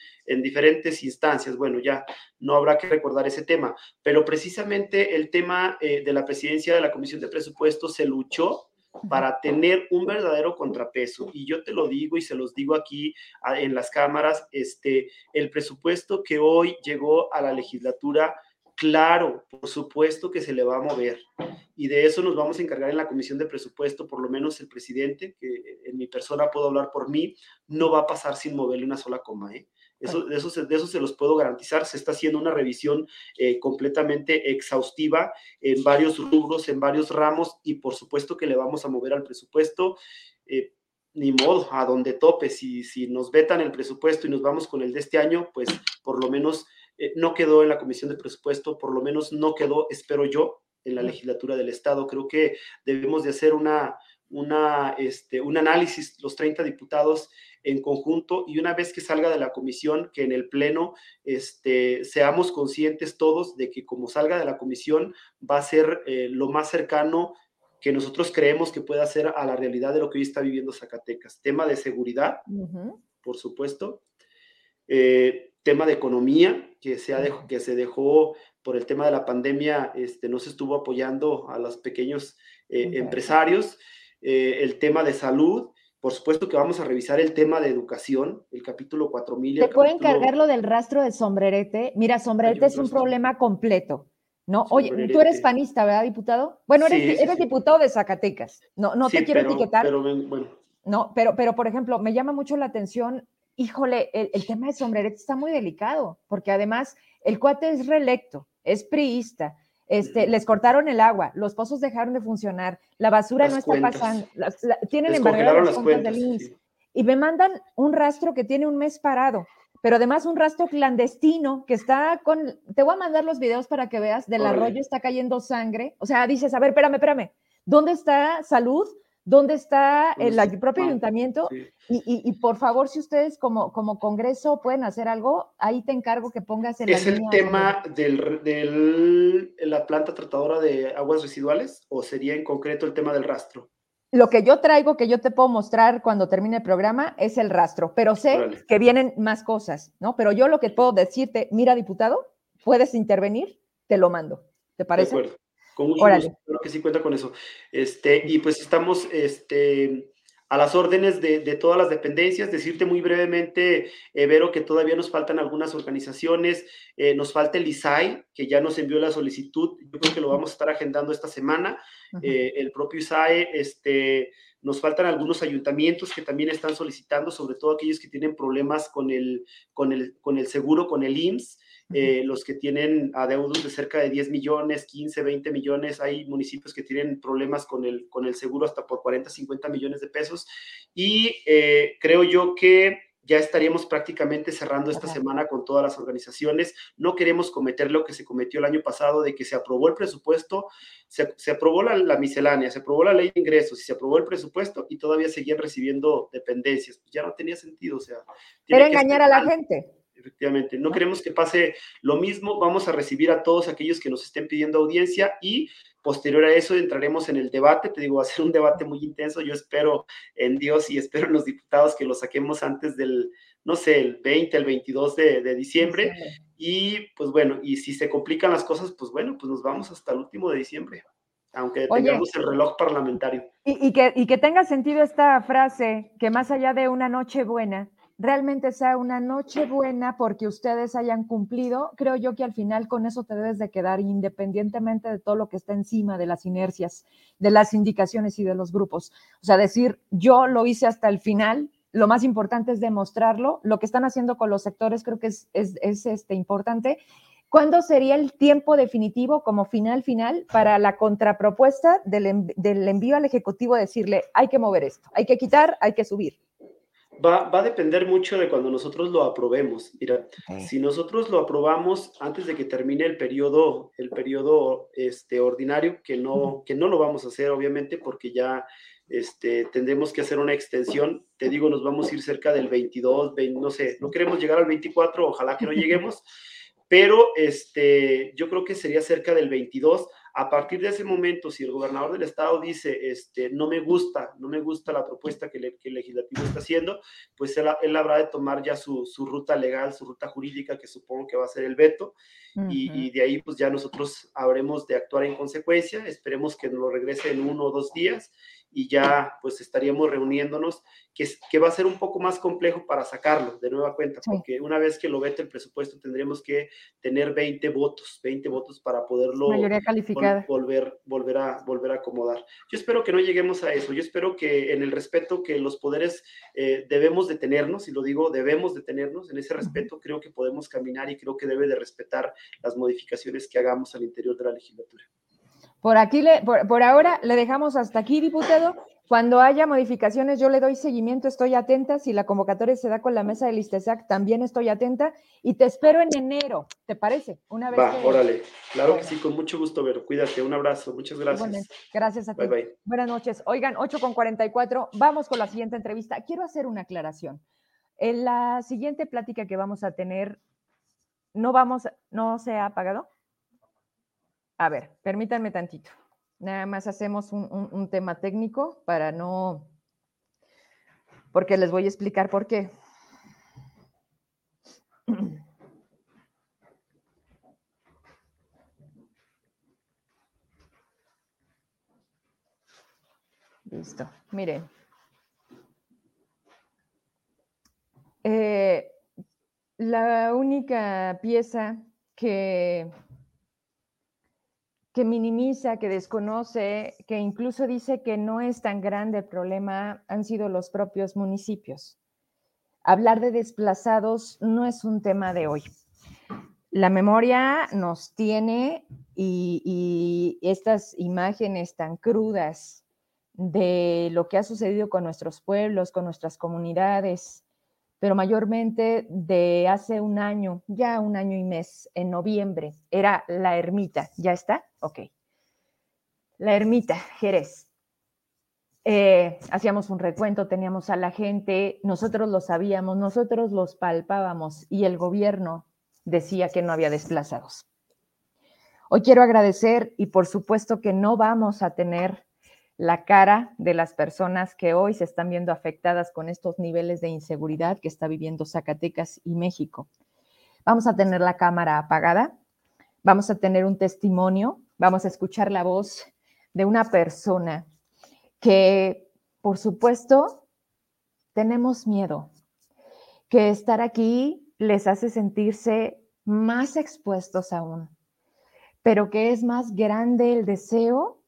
diferentes instancias. Bueno, ya no habrá que recordar ese tema, pero precisamente el tema eh, de la presidencia de la Comisión de Presupuesto se luchó para tener un verdadero contrapeso. Y yo te lo digo y se los digo aquí en las cámaras, este, el presupuesto que hoy llegó a la legislatura, claro, por supuesto que se le va a mover. Y de eso nos vamos a encargar en la comisión de presupuesto, por lo menos el presidente, que en mi persona puedo hablar por mí, no va a pasar sin moverle una sola coma. ¿eh? Eso, de, eso, de eso se los puedo garantizar. Se está haciendo una revisión eh, completamente exhaustiva en varios rubros, en varios ramos y por supuesto que le vamos a mover al presupuesto. Eh, ni modo, a donde tope. Si, si nos vetan el presupuesto y nos vamos con el de este año, pues por lo menos eh, no quedó en la comisión de presupuesto, por lo menos no quedó, espero yo, en la legislatura del Estado. Creo que debemos de hacer una, una, este, un análisis, los 30 diputados en conjunto y una vez que salga de la comisión, que en el Pleno este, seamos conscientes todos de que como salga de la comisión va a ser eh, lo más cercano que nosotros creemos que pueda ser a la realidad de lo que hoy está viviendo Zacatecas. Tema de seguridad, por supuesto. Eh, tema de economía, que se, ha que se dejó por el tema de la pandemia, este, no se estuvo apoyando a los pequeños eh, empresarios. El tema de salud por supuesto que vamos a revisar el tema de educación, el capítulo 4000.
¿Te puedo encargar lo del rastro de sombrerete? Mira, sombrerete es un problema completo. ¿no? Oye, tú eres panista, ¿verdad, diputado? Bueno, eres, eres diputado de Zacatecas. No, no te quiero etiquetar. Pero, bueno. No, pero, pero, por ejemplo, me llama mucho la atención, híjole, el, el tema de sombrerete está muy delicado, porque además el cuate es reelecto, es priista, este, les cortaron el agua, los pozos dejaron de funcionar, la basura no está pasando, tienen embargadas las cuentas del INS. Y me mandan un rastro que tiene un mes parado, pero además un rastro clandestino que está con, te voy a mandar los videos para que veas, del arroyo está cayendo sangre. O sea, dices, a ver, espérame, espérame, ¿dónde está salud? Dónde está el, propio ayuntamiento y, por favor, si ustedes como, como Congreso pueden hacer algo, ahí te encargo que pongas
en ¿Es el tema de la planta tratadora de aguas residuales o sería en concreto el tema del rastro?
Lo que yo traigo, que yo te puedo mostrar cuando termine el programa, es el rastro, pero sé que vienen más cosas, ¿no? Pero yo lo que puedo decirte, mira, diputado, puedes intervenir, te lo mando. ¿Te parece?
Con mucho gusto, creo que sí cuenta con eso. Este, y pues estamos este, a las órdenes de, todas las dependencias. Decirte muy brevemente, eh, Vero, que todavía nos faltan algunas organizaciones. Eh, nos falta el ISAI, que ya nos envió la solicitud. Yo creo que lo vamos a estar agendando esta semana. Eh, el propio ISAE, este, nos faltan algunos ayuntamientos que también están solicitando, sobre todo aquellos que tienen problemas con el, con el, con el seguro, con el IMSS. Eh, los que tienen adeudos de cerca de 10 millones, 15, 20 millones, hay municipios que tienen problemas con el, con el seguro hasta por 40, 50 millones de pesos. Y eh, creo yo que ya estaríamos prácticamente cerrando esta semana con todas las organizaciones. No queremos cometer lo que se cometió el año pasado de que se aprobó el presupuesto, se, aprobó la, miscelánea, se aprobó la ley de ingresos y se aprobó el presupuesto y todavía seguían recibiendo dependencias. ya no tenía sentido, o sea.
Pero engañar a la gente
efectivamente. No queremos que pase lo mismo. Vamos a recibir a todos aquellos que nos estén pidiendo audiencia y posterior a eso entraremos en el debate. Te digo, va a ser un debate muy intenso. Yo espero en Dios y espero en los diputados que lo saquemos antes del, no sé, el 20, el 22 de, diciembre. Y pues bueno, y si se complican las cosas, pues bueno, pues nos vamos hasta el último de diciembre aunque tengamos el reloj parlamentario.
Y, que, y que tenga sentido esta frase, que más allá de una noche buena, realmente sea una noche buena porque ustedes hayan cumplido, creo yo que al final con eso te debes de quedar independientemente de todo lo que está encima de las inercias, de las indicaciones y de los grupos. O sea, decir, yo lo hice hasta el final, lo más importante es demostrarlo, lo que están haciendo con los sectores creo que es, es, este, importante. ¿Cuándo sería el tiempo definitivo como final final para la contrapropuesta del, del envío al Ejecutivo decirle, hay que mover esto, hay que quitar, hay que subir?
Va, a depender mucho de cuando nosotros lo aprobemos. Mira, si nosotros lo aprobamos antes de que termine el periodo, el periodo este, ordinario, que no, que no lo vamos a hacer, obviamente, porque ya este, tendremos que hacer una extensión. Te digo, nos vamos a ir cerca del 22, no sé, no queremos llegar al 24, ojalá que no lleguemos, pero este, yo creo que sería cerca del 22 a partir de ese momento, si el gobernador del estado dice, este, no me gusta, no me gusta la propuesta que, el legislativo está haciendo, pues él, habrá de tomar ya su, ruta legal, su ruta jurídica, que supongo que va a ser el veto, y, y, de ahí pues ya nosotros habremos de actuar en consecuencia, esperemos que nos lo regrese en uno o dos días, y ya pues estaríamos reuniéndonos, que, que va a ser un poco más complejo para sacarlo de nueva cuenta, porque una vez que lo vete el presupuesto tendremos que tener 20 votos, 20 votos para poderlo volver, volver, a, volver a acomodar. Yo espero que no lleguemos a eso, yo espero que en el respeto que los poderes eh, debemos detenernos, y lo digo, debemos detenernos, en ese respeto creo que podemos caminar y creo que debe de respetar las modificaciones que hagamos al interior de la legislatura.
Por aquí, le, por, ahora le dejamos hasta aquí, diputado. Cuando haya modificaciones, yo le doy seguimiento, estoy atenta. Si la convocatoria se da con la mesa del ISTESAC, también estoy atenta. Y te espero en enero, ¿te parece?
Una vez Va, órale. Claro que sí, con mucho gusto, Vero. Cuídate, un abrazo. Muchas gracias.
Gracias a ti. Bye, Buenas noches. Oigan, 8 con 44. Vamos con la siguiente entrevista. Quiero hacer una aclaración. En la siguiente plática que vamos a tener, no vamos, no se ha apagado. A ver, permítanme tantito. Nada más hacemos un, tema técnico para no, porque les voy a explicar por qué. Listo, miren. Eh, la única pieza que que minimiza, que desconoce, que incluso dice que no es tan grande el problema, han sido los propios municipios. Hablar de desplazados no es un tema de hoy. La memoria nos tiene y, estas imágenes tan crudas de lo que ha sucedido con nuestros pueblos, con nuestras comunidades, pero mayormente de hace un año, ya un año y mes, en noviembre, era la ermita. ¿Ya está? Ok. La ermita, Jerez. Eh, hacíamos un recuento, teníamos a la gente, nosotros lo sabíamos, nosotros los palpábamos y el gobierno decía que no había desplazados. Hoy quiero agradecer y por supuesto que no vamos a tener la cara de las personas que hoy se están viendo afectadas con estos niveles de inseguridad que está viviendo Zacatecas y México. Vamos a tener la cámara apagada, vamos a tener un testimonio, vamos a escuchar la voz de una persona que, por supuesto, tenemos miedo, que estar aquí les hace sentirse más expuestos aún, pero que es más grande el deseo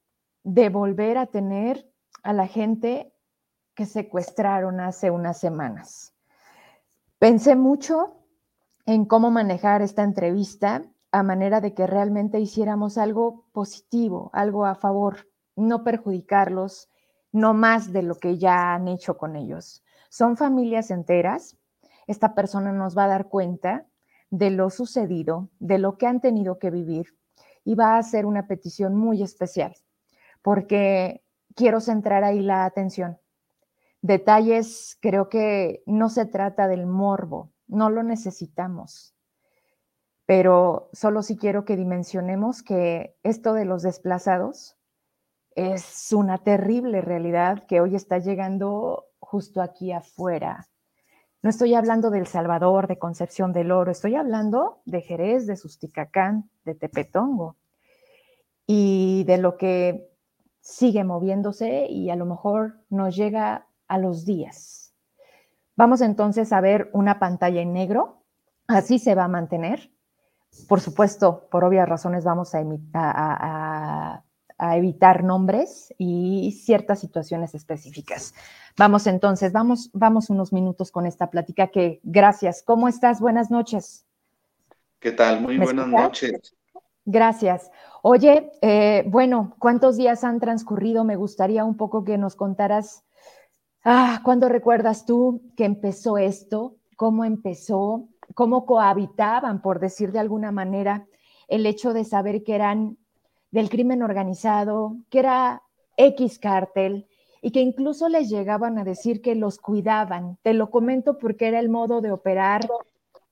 de volver a tener a la gente que secuestraron hace unas semanas. Pensé mucho en cómo manejar esta entrevista a manera de que realmente hiciéramos algo positivo, algo a favor, no perjudicarlos, no más de lo que ya han hecho con ellos. Son familias enteras. Esta persona nos va a dar cuenta de lo sucedido, de lo que han tenido que vivir y va a hacer una petición muy especial, porque quiero centrar ahí la atención. Detalles, creo que no se trata del morbo, no lo necesitamos, pero solo si quiero que dimensionemos que esto de los desplazados es una terrible realidad que hoy está llegando justo aquí afuera. No estoy hablando de El Salvador, de Concepción del Oro, estoy hablando de Jerez, de Susticacán, de Tepetongo y de lo que sigue moviéndose y a lo mejor nos llega a los días. Vamos entonces a ver una pantalla en negro, así se va a mantener. Por supuesto, por obvias razones vamos a, evitar nombres y ciertas situaciones específicas. Vamos entonces, vamos, vamos unos minutos con esta plática que gracias. ¿Cómo estás? Buenas noches.
¿Qué tal? Muy buenas noches.
Gracias. Oye, eh, bueno, ¿cuántos días han transcurrido? Me gustaría un poco que nos contaras, ah, ¿cuándo recuerdas tú que empezó esto? ¿Cómo empezó? ¿Cómo cohabitaban, por decir de alguna manera, el hecho de saber que eran del crimen organizado, que era X cártel y que incluso les llegaban a decir que los cuidaban? Te lo comento porque era el modo de operar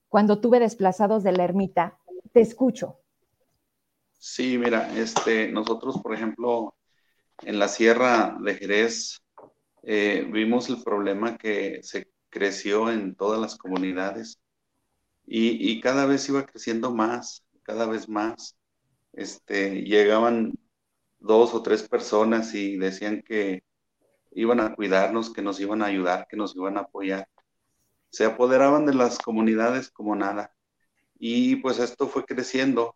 cuando tuve desplazados de la ermita. Te escucho.
Sí, mira, este, nosotros, por ejemplo, en la Sierra de Jerez, eh, vimos el problema que se creció en todas las comunidades y, cada vez iba creciendo más, cada vez más. Este, llegaban dos o tres personas y decían que iban a cuidarnos, que nos iban a ayudar, que nos iban a apoyar. Se apoderaban de las comunidades como nada. Y pues esto fue creciendo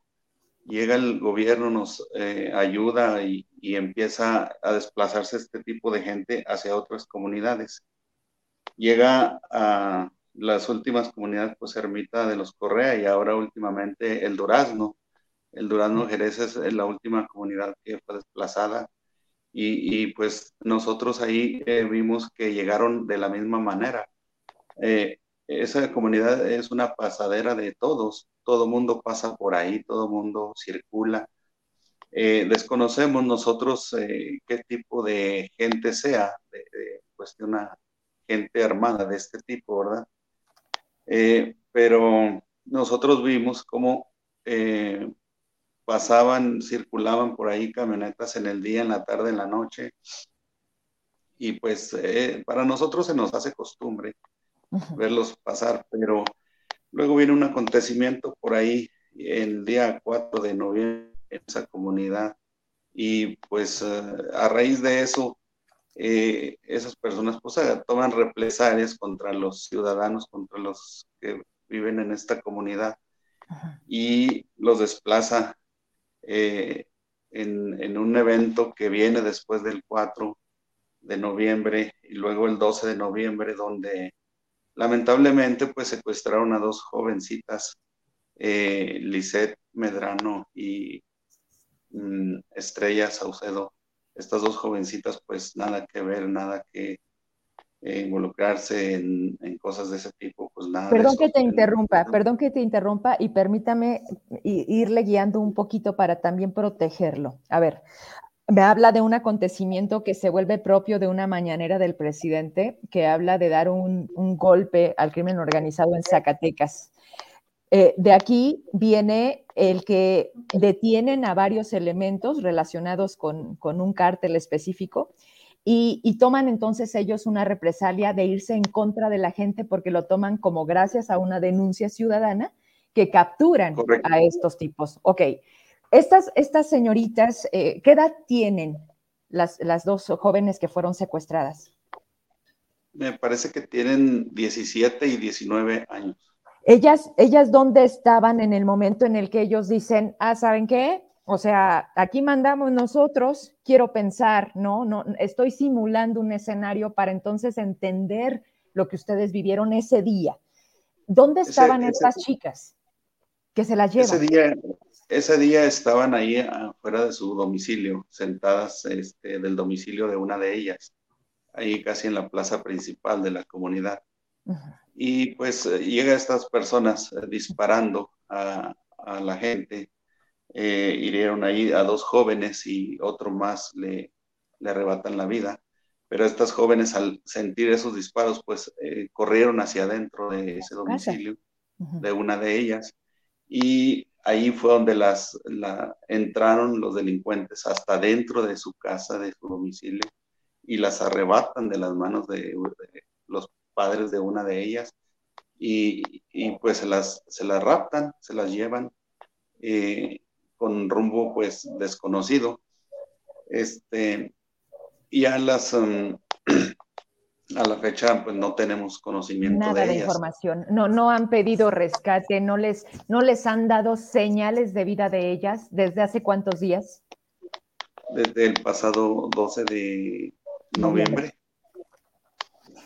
llega el gobierno, nos eh, ayuda y, empieza a desplazarse este tipo de gente hacia otras comunidades. Llega a las últimas comunidades, pues Ermita de los Correa y ahora últimamente el Durazno. El Durazno Jerez es la última comunidad que fue desplazada y, pues nosotros ahí eh, vimos que llegaron de la misma manera. Eh, esa comunidad es una pasadera de todos todo mundo pasa por ahí, todo mundo circula. Eh, desconocemos nosotros eh, qué tipo de gente sea, de, pues de una gente armada de este tipo, ¿verdad? Eh, pero nosotros vimos cómo pasaban, circulaban por ahí camionetas en el día, en la tarde, en la noche. Y pues para nosotros se nos hace costumbre verlos pasar, pero Luego viene un acontecimiento por ahí el día 4 de noviembre en esa comunidad. Y pues eh, a raíz de eso eh, esas personas pues eh, toman represalias contra los ciudadanos, contra los que viven en esta comunidad. Y los desplaza en, en, un evento que viene después del 4 de noviembre y luego el 12 de noviembre donde Lamentablemente, pues secuestraron a dos jovencitas, eh, Lisette Medrano y mm, Estrella Saucedo. Estas dos jovencitas, pues nada que ver, nada que eh, involucrarse en, cosas de ese tipo, pues nada.
Perdón que te interrumpa, perdón que te interrumpa y permítame irle guiando un poquito para también protegerlo. A ver, me habla de un acontecimiento que se vuelve propio de una mañanera del presidente, que habla de dar un, golpe al crimen organizado en Zacatecas. Eh, de aquí viene el que detienen a varios elementos relacionados con, un cártel específico y, y, toman entonces ellos una represalia de irse en contra de la gente porque lo toman como gracias a una denuncia ciudadana que capturan a estos tipos. Ok, estas, estas señoritas, eh, ¿qué edad tienen las, las, dos jóvenes que fueron secuestradas?
Me parece que tienen 17 y 19 años.
Ellas, ellas, ¿dónde estaban en el momento en el que ellos dicen, ah, ¿saben qué? O sea, aquí mandamos nosotros, quiero pensar, ¿no? no estoy simulando un escenario para entonces entender lo que ustedes vivieron ese día. ¿Dónde estaban estas chicas que se las llevan?
Ese día, ese día estaban ahí afuera de su domicilio, sentadas este, del domicilio de una de ellas, ahí casi en la plaza principal de la comunidad. Y pues llega estas personas eh, disparando a, a, la gente. Eh, hirieron ahí a dos jóvenes y otro más le, le arrebatan la vida. Pero estas jóvenes al sentir esos disparos, pues eh, corrieron hacia adentro de ese domicilio, de una de ellas, y ahí fue donde las la, entraron los delincuentes hasta dentro de su casa, de su domicilio, y las arrebatan de las manos de, los padres de una de ellas, y, y, pues se las, se las raptan, se las llevan eh, con rumbo pues desconocido. Este, y a las um, a la fecha pues no tenemos conocimiento
nada de, información. No no han pedido rescate no les no les han dado señales de vida de ellas desde hace cuántos días
desde el pasado 12 de noviembre.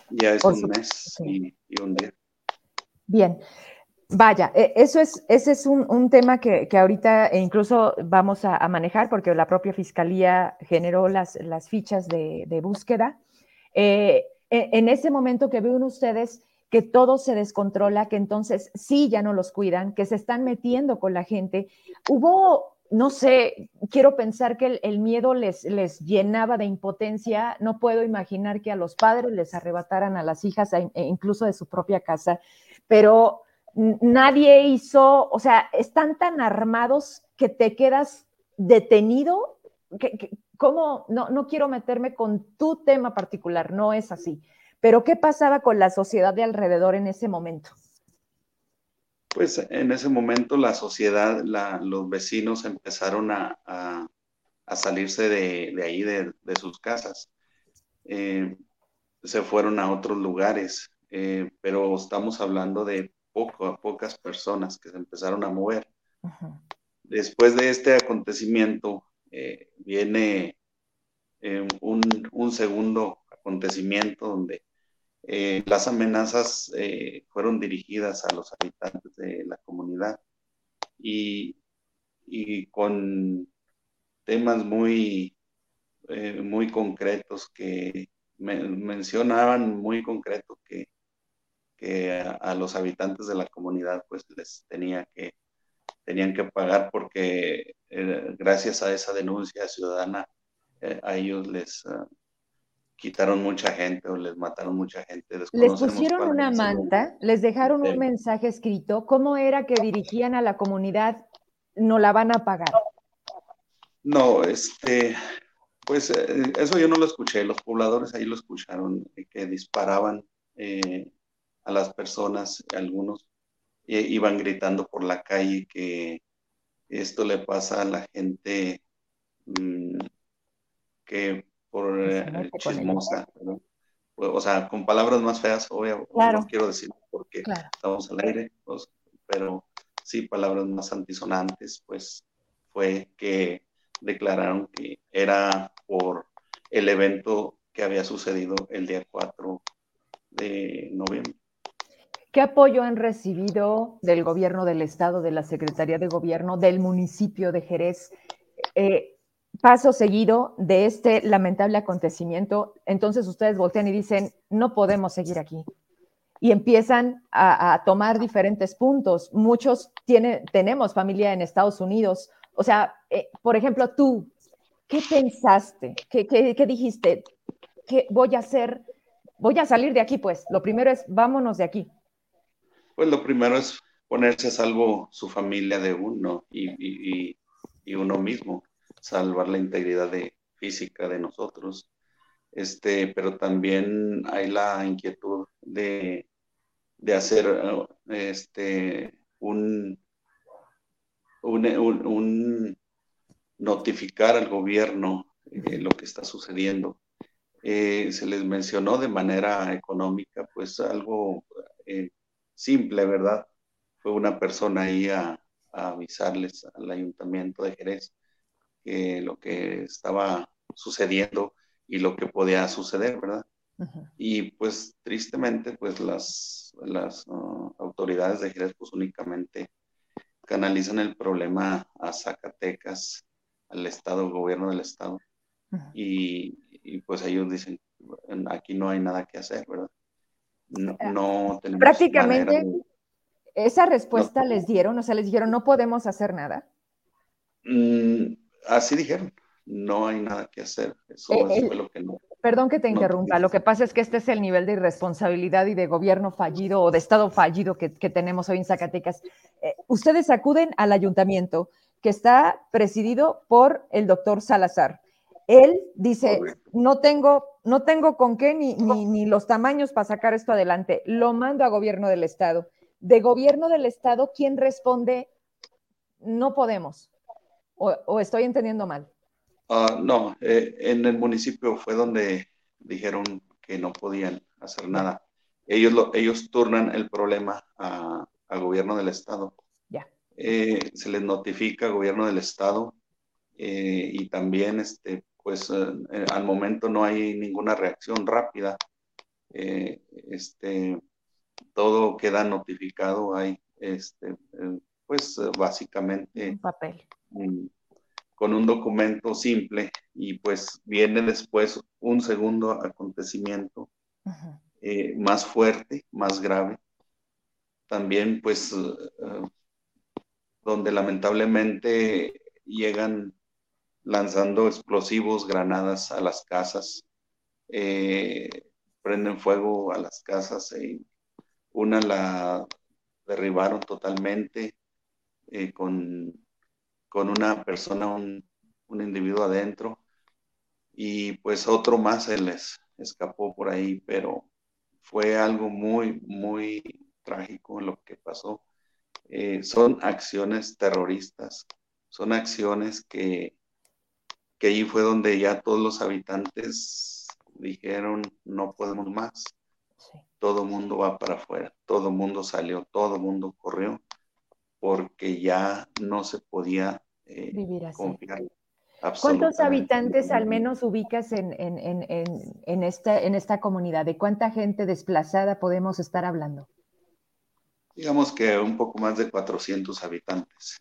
ya es un mes y, un día.
Bien. Vaya, e, eso es, ese es un, tema que, ahorita incluso vamos a, manejar porque la propia Fiscalía generó las, las fichas de, búsqueda. Eh, e, en ese momento que ven ustedes que todo se descontrola, que entonces sí ya no los cuidan, que se están metiendo con la gente, hubo, no sé, quiero pensar que el, el miedo les, les llenaba de impotencia, no puedo imaginar que a los padres les arrebataran a las hijas, e incluso de su propia casa, pero nadie hizo, o sea, están tan armados que te quedas detenido. Que, ¿Cómo? No, no quiero meterme con tu tema particular, no es así. Pero ¿qué pasaba con la sociedad de alrededor en ese momento?
Pues en ese momento la sociedad, los vecinos empezaron a, salirse de, ahí, de, sus casas. Eh, se fueron a otros lugares, eh, pero estamos hablando de poco a pocas personas que se empezaron a mover. Después de este acontecimiento eh, viene eh, un, segundo acontecimiento donde eh, las amenazas fueron dirigidas a los habitantes de la comunidad y, con temas muy, muy concretos que mencionaban muy concreto que que a, los habitantes de la comunidad pues les tenía que, tenían que pagar porque eh, gracias a esa denuncia ciudadana eh, a ellos les ah, quitaron mucha gente o les mataron mucha gente.
Les pusieron una manta, les dejaron un mensaje escrito. ¿Cómo era que dirigían a la comunidad? No la van a pagar.
No, este, pues eh, eso yo no lo escuché. Los pobladores ahí lo escucharon, que disparaban a las personas, algunos eh, iban gritando por la calle que esto le pasa a la gente mm, que por eh, chismosa, o sea, con palabras más feas, obviamente, no quiero decir porque estamos al aire, pues, pero sí palabras más antisonantes, pues fue que declararon que era por el evento que había sucedido el día 4 de noviembre.
¿Qué apoyo han recibido del gobierno del estado, de la Secretaría de Gobierno, del municipio de Jerez? Eh, paso seguido de este lamentable acontecimiento, entonces ustedes voltean y dicen, no podemos seguir aquí. Y empiezan a, tomar diferentes puntos. Muchos tiene, tenemos familia en Estados Unidos. O sea, eh, por ejemplo, tú, ¿qué pensaste? ¿Qué, qué dijiste? ¿Qué voy a hacer? Voy a salir de aquí, pues. Lo primero es, vámonos de aquí.
Pues lo primero es ponerse a salvo su familia de uno y, uno mismo, salvar la integridad física de nosotros. Este, pero también hay la inquietud de, hacer este, un, un, notificar al gobierno eh, lo que está sucediendo. eh, se les mencionó de manera económica, pues algo eh, simple, ¿verdad? Fue una persona ahí a, avisarles al ayuntamiento de Jerez que lo que estaba sucediendo y lo que podía suceder, ¿verdad? Y pues tristemente, pues las, las uh, autoridades de Jerez pues únicamente canalizan el problema a Zacatecas, al Estado, al gobierno del Estado. y, y, pues ellos dicen, aquí no hay nada que hacer, ¿verdad? No,
eh, no tenemos Prácticamente esa respuesta les dieron, o sea, les dijeron, no podemos hacer nada.
Mm, así dijeron, no hay nada que hacer. Eso,
eh, fue lo que no. Perdón que te interrumpa, lo que pasa es que este es el nivel de irresponsabilidad y de gobierno fallido o de Estado fallido que, tenemos hoy en Zacatecas. Eh, ustedes acuden al ayuntamiento que está presidido por el doctor Salazar. Él dice, no tengo, no tengo con qué ni, ni, los tamaños para sacar esto adelante. Lo mando a gobierno del Estado. De gobierno del Estado, ¿quién responde? No podemos. ¿O, estoy entendiendo mal?
Ah, no, eh, en el municipio fue donde dijeron que no podían hacer nada. Ellos, lo, ellos turnan el problema a, gobierno del Estado.
Ya.
Eh, se les notifica gobierno del Estado eh, y también este, pues eh, eh, al momento no hay ninguna reacción rápida. Eh, este, todo queda notificado, hay este, pues básicamente
un papel.
con un documento simple y pues viene después un segundo acontecimiento más fuerte, más grave. También pues donde lamentablemente llegan lanzando explosivos, granadas a las casas, eh, prenden fuego a las casas, y una la derribaron totalmente eh, con, con, una persona, un, un, individuo adentro, y pues otro más se les escapó por ahí, pero fue algo muy, muy trágico lo que pasó. Eh, son acciones terroristas, son acciones que que allí fue donde ya todos los habitantes dijeron, no podemos más. Todo el mundo va para afuera, todo el mundo salió, todo el mundo corrió, porque ya no se podía
eh, Vivir así. confiar. ¿Cuántos habitantes al menos ubicas en, en, esta, en esta comunidad? ¿De cuánta gente desplazada podemos estar hablando?
Digamos que un poco más de 400 habitantes.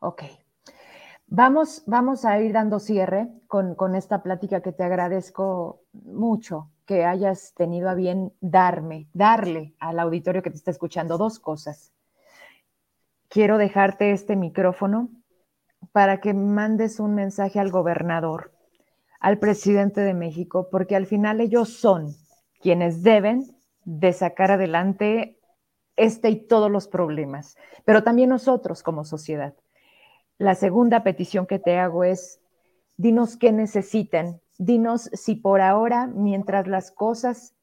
Ok, Vamos, vamos a ir dando cierre con, esta plática que te agradezco mucho que hayas tenido a bien darme, darle al auditorio que te está escuchando dos cosas. Quiero dejarte este micrófono para que mandes un mensaje al gobernador, al presidente de México, porque al final ellos son quienes deben de sacar adelante este y todos los problemas, pero también nosotros como sociedad. La segunda petición que te hago es, dinos qué necesitan, dinos si por ahora, mientras las cosas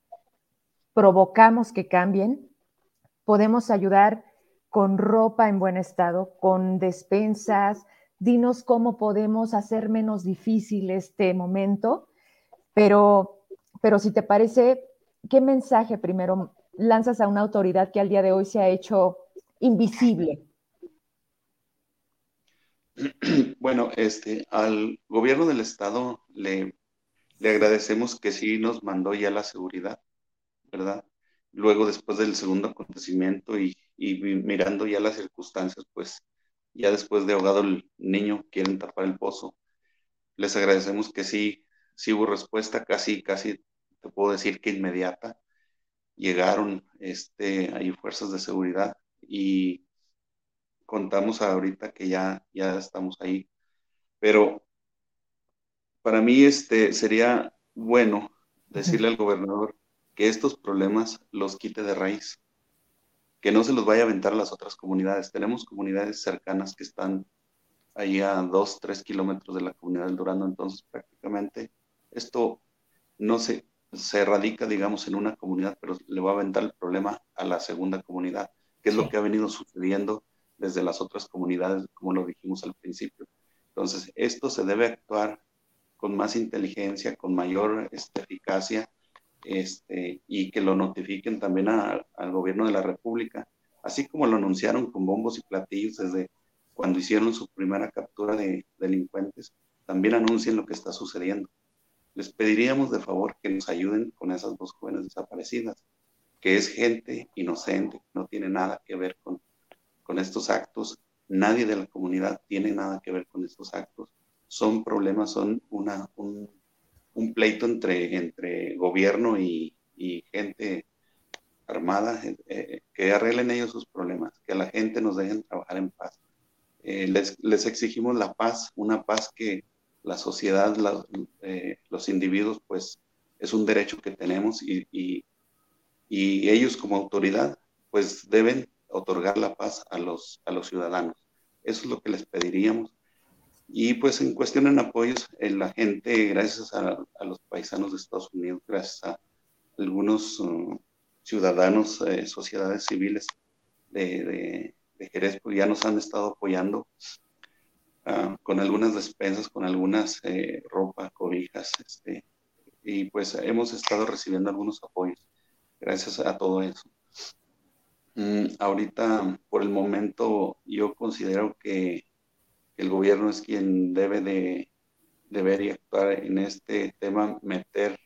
provocamos que cambien, podemos ayudar con ropa en buen estado, con despensas, dinos cómo podemos hacer menos difícil este momento, pero, pero si te parece, ¿qué mensaje primero lanzas a una autoridad que al día de hoy se ha hecho invisible?
Bueno, este, al gobierno del estado le, le agradecemos que sí nos mandó ya la seguridad, ¿verdad? Luego, después del segundo acontecimiento y, y mirando ya las circunstancias, pues ya después de ahogado el niño, quieren tapar el pozo. Les agradecemos que sí, sí hubo respuesta, casi, casi te puedo decir que inmediata. Llegaron este, ahí fuerzas de seguridad y contamos ahorita que ya, ya estamos ahí. Pero para mí este, sería bueno decirle al gobernador que estos problemas los quite de raíz, que no se los vaya a aventar a las otras comunidades. Tenemos comunidades cercanas que están ahí a dos, tres kilómetros de la comunidad del Durano, entonces prácticamente esto no se, se radica, digamos, en una comunidad, pero le va a aventar el problema a la segunda comunidad, que es lo que ha venido sucediendo desde las otras comunidades, como lo dijimos al principio. Entonces, esto se debe actuar con más inteligencia, con mayor este, eficacia, este, y que lo notifiquen también al gobierno de la República, así como lo anunciaron con bombos y platillos desde cuando hicieron su primera captura de delincuentes, también anuncien lo que está sucediendo. Les pediríamos de favor que nos ayuden con esas dos jóvenes desaparecidas, que es gente inocente, no tiene nada que ver con, con estos actos, nadie de la comunidad tiene nada que ver con estos actos, son problemas, son una, un, un pleito entre, entre gobierno y, y gente armada, eh, eh, que arreglen ellos sus problemas, que a la gente nos dejen trabajar en paz. Eh, les, les, exigimos la paz, una paz que la sociedad, la, los individuos, pues es un derecho que tenemos y, y, y, ellos como autoridad, pues deben otorgar la paz a los, a los ciudadanos. Eso es lo que les pediríamos. Y pues en cuestión en apoyos, la gente, gracias a, los paisanos de Estados Unidos, gracias a algunos uh, ciudadanos, eh, sociedades civiles de, de, Jerez, pues ya nos han estado apoyando uh, con algunas despensas, con algunas eh, ropa, cobijas, este, y pues hemos estado recibiendo algunos apoyos gracias a todo eso. Mm, ahorita, por el momento, yo considero que el gobierno es quien debe de deber y actuar en este tema, meter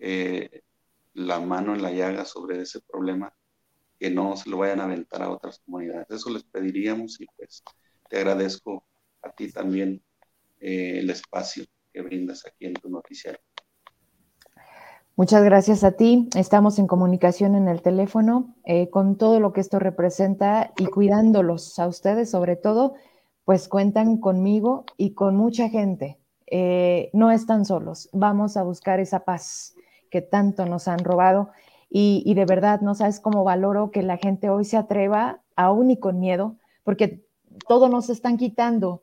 eh, la mano en la llaga sobre ese problema, que no se lo vayan a aventar a otras comunidades. Eso les pediríamos y pues te agradezco a ti también eh, el espacio que brindas aquí en tu noticiario.
Muchas gracias a ti. Estamos en comunicación en el teléfono eh, con todo lo que esto representa y cuidándolos a ustedes sobre todo pues cuentan conmigo y con mucha gente. Eh, no están solos, vamos a buscar esa paz que tanto nos han robado y, de verdad no sabes cómo valoro que la gente hoy se atreva, aún y con miedo, porque todo nos están quitando,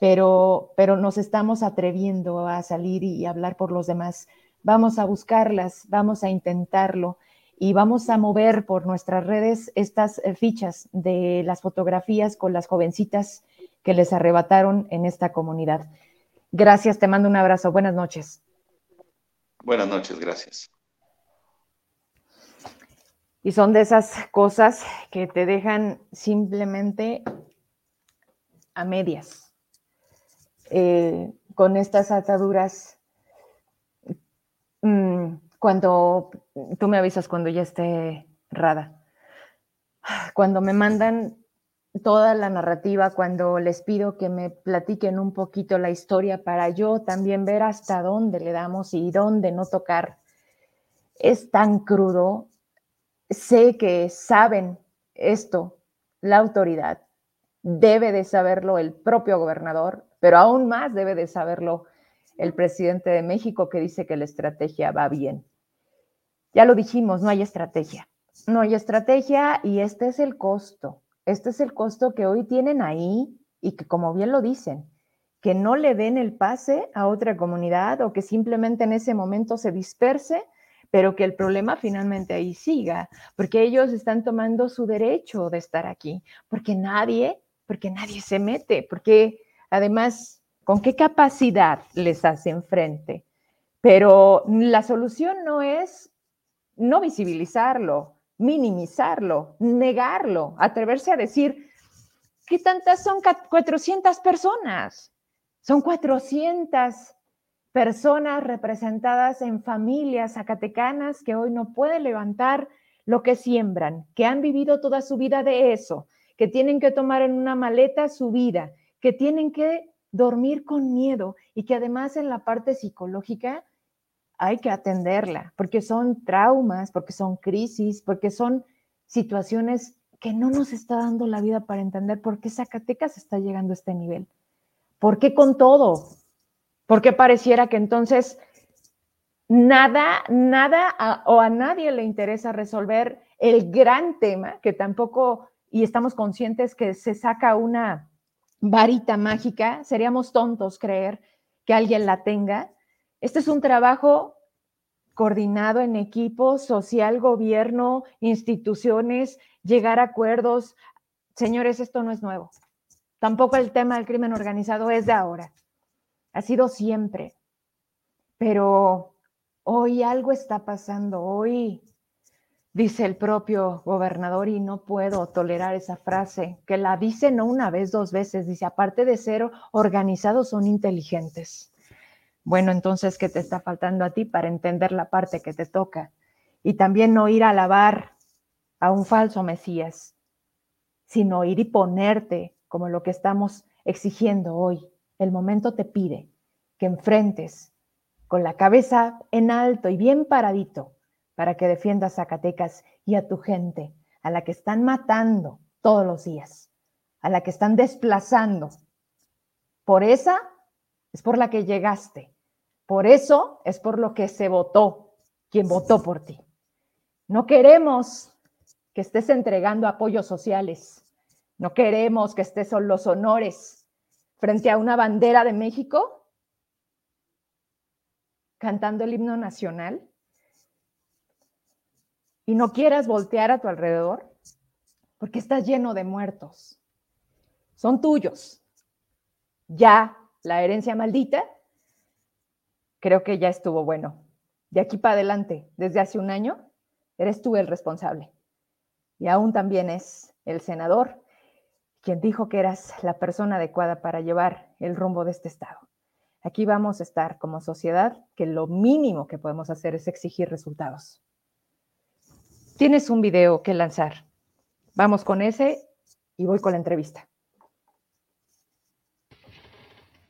pero, pero nos estamos atreviendo a salir y hablar por los demás. Vamos a buscarlas, vamos a intentarlo y vamos a mover por nuestras redes estas eh, fichas de las fotografías con las jovencitas que les arrebataron en esta comunidad. Gracias, te mando un abrazo. Buenas noches.
Buenas noches, gracias.
Y son de esas cosas que te dejan simplemente a medias, eh, con estas ataduras. Mm, cuando tú me avisas cuando ya esté rada, cuando me mandan toda la narrativa cuando les pido que me platiquen un poquito la historia para yo también ver hasta dónde le damos y dónde no tocar. Es tan crudo. Sé que saben esto la autoridad. Debe de saberlo el propio gobernador, pero aún más debe de saberlo el presidente de México que dice que la estrategia va bien. Ya lo dijimos, no hay estrategia. No hay estrategia y este es el costo este es el costo que hoy tienen ahí y que, como bien lo dicen, que no le den el pase a otra comunidad o que simplemente en ese momento se disperse, pero que el problema finalmente ahí siga, porque ellos están tomando su derecho de estar aquí, porque nadie, porque nadie se mete, porque además, ¿con qué capacidad les hacen frente? Pero la solución no es no visibilizarlo, minimizarlo, negarlo, atreverse a decir, ¿qué tantas son 400 personas? Son 400 personas representadas en familias zacatecanas que hoy no pueden levantar lo que siembran, que han vivido toda su vida de eso, que tienen que tomar en una maleta su vida, que tienen que dormir con miedo y que además en la parte psicológica hay que atenderla, porque son traumas, porque son crisis, porque son situaciones que no nos está dando la vida para entender por qué Zacatecas está llegando a este nivel. ¿Por qué con todo? ¿Por qué pareciera que entonces nada, nada o a nadie le interesa resolver el gran tema que tampoco, y estamos conscientes que se saca una varita mágica, seríamos tontos creer que alguien la tenga, este es un trabajo coordinado en equipo, social, gobierno, instituciones, llegar a acuerdos. Señores, esto no es nuevo. Tampoco el tema del crimen organizado es de ahora. Ha sido siempre. pero hoy algo está pasando, hoy dice el propio gobernador y no puedo tolerar esa frase, que la dice no una vez, dos veces, dice, aparte de ser organizados, son inteligentes. Bueno, entonces, ¿qué te está faltando a ti para entender la parte que te toca? Y también no ir a alabar a un falso Mesías, sino ir y ponerte como lo que estamos exigiendo hoy. El momento te pide que enfrentes con la cabeza en alto y bien paradito para que defiendas a Zacatecas y a tu gente, a la que están matando todos los días, a la que están desplazando. Por esa es por la que llegaste. Por eso es por lo que se votó, quien votó por ti. No queremos que estés entregando apoyos sociales. No queremos que estés en los honores frente a una bandera de México cantando el himno nacional y no quieras voltear a tu alrededor porque estás lleno de muertos. Son tuyos. Ya la herencia maldita, creo que ya estuvo bueno. De aquí para adelante, desde hace un año, eres tú el responsable. Y aún también es el senador quien dijo que eras la persona adecuada para llevar el rumbo de este Estado. Aquí vamos a estar como sociedad que lo mínimo que podemos hacer es exigir resultados. Tienes un video que lanzar. Vamos con ese y voy con la entrevista.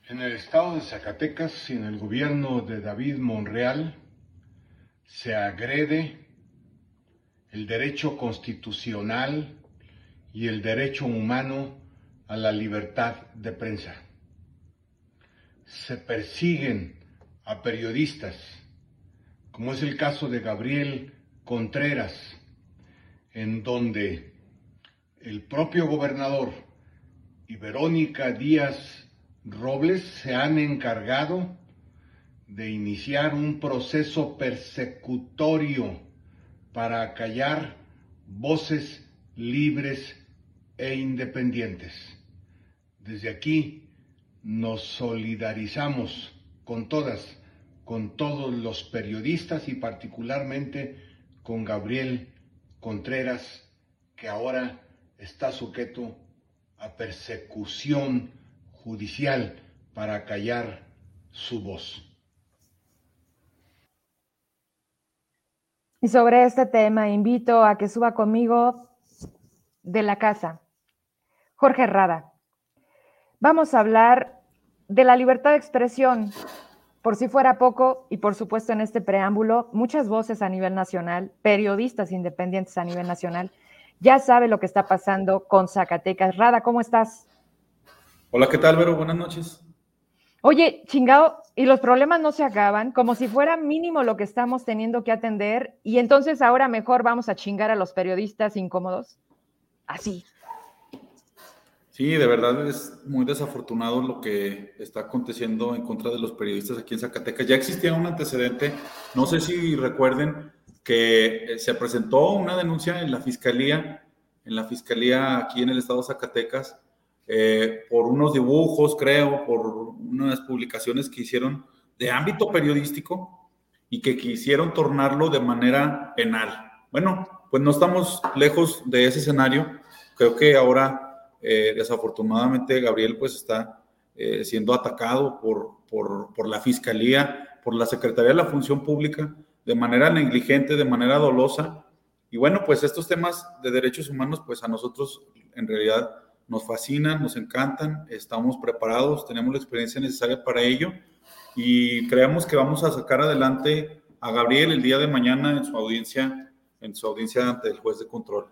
En el estado de Zacatecas, en el gobierno de David Monreal, se agrede el derecho constitucional y el derecho humano a la libertad de prensa se persiguen a periodistas, como es el caso de Gabriel Contreras, en donde el propio gobernador y Verónica Díaz Robles se han encargado de iniciar un proceso persecutorio para callar voces libres e independientes. Desde aquí nos solidarizamos con todas, con todos los periodistas y particularmente con Gabriel Contreras, que ahora está sujeto a persecución judicial para callar su voz.
Y sobre este tema invito a que suba conmigo de la casa, Jorge Rada. Vamos a hablar de la libertad de expresión. Por si fuera poco, y por supuesto en este preámbulo, muchas voces a nivel nacional, periodistas independientes a nivel nacional, ya sabe lo que está pasando con Zacatecas. Rada, ¿cómo estás?
Hola, ¿qué tal, Vero? Buenas noches.
Oye, chingado, y los problemas no se acaban, como si fuera mínimo lo que estamos teniendo que atender, y entonces ahora mejor vamos a chingar a los periodistas incómodos. Así.
Sí, de verdad es muy desafortunado lo que está aconteciendo en contra de los periodistas aquí en Zacatecas. Ya existía un antecedente, no sé si recuerden que eh, se presentó una denuncia en la fiscalía, en la fiscalía aquí en el estado de Zacatecas, eh, por unos dibujos, creo, por unas publicaciones que hicieron de ámbito periodístico y que quisieron tornarlo de manera penal. Bueno, pues no estamos lejos de ese escenario. Creo que ahora eh, desafortunadamente, Gabriel pues está eh, siendo atacado por, por, por, la Fiscalía, por la Secretaría de la Función Pública, de manera negligente, de manera dolosa. Y bueno, pues estos temas de derechos humanos, pues a nosotros en realidad nos fascinan, nos encantan, estamos preparados, tenemos la experiencia necesaria para ello y creemos que vamos a sacar adelante a Gabriel el día de mañana en su audiencia, en su audiencia ante el juez de control.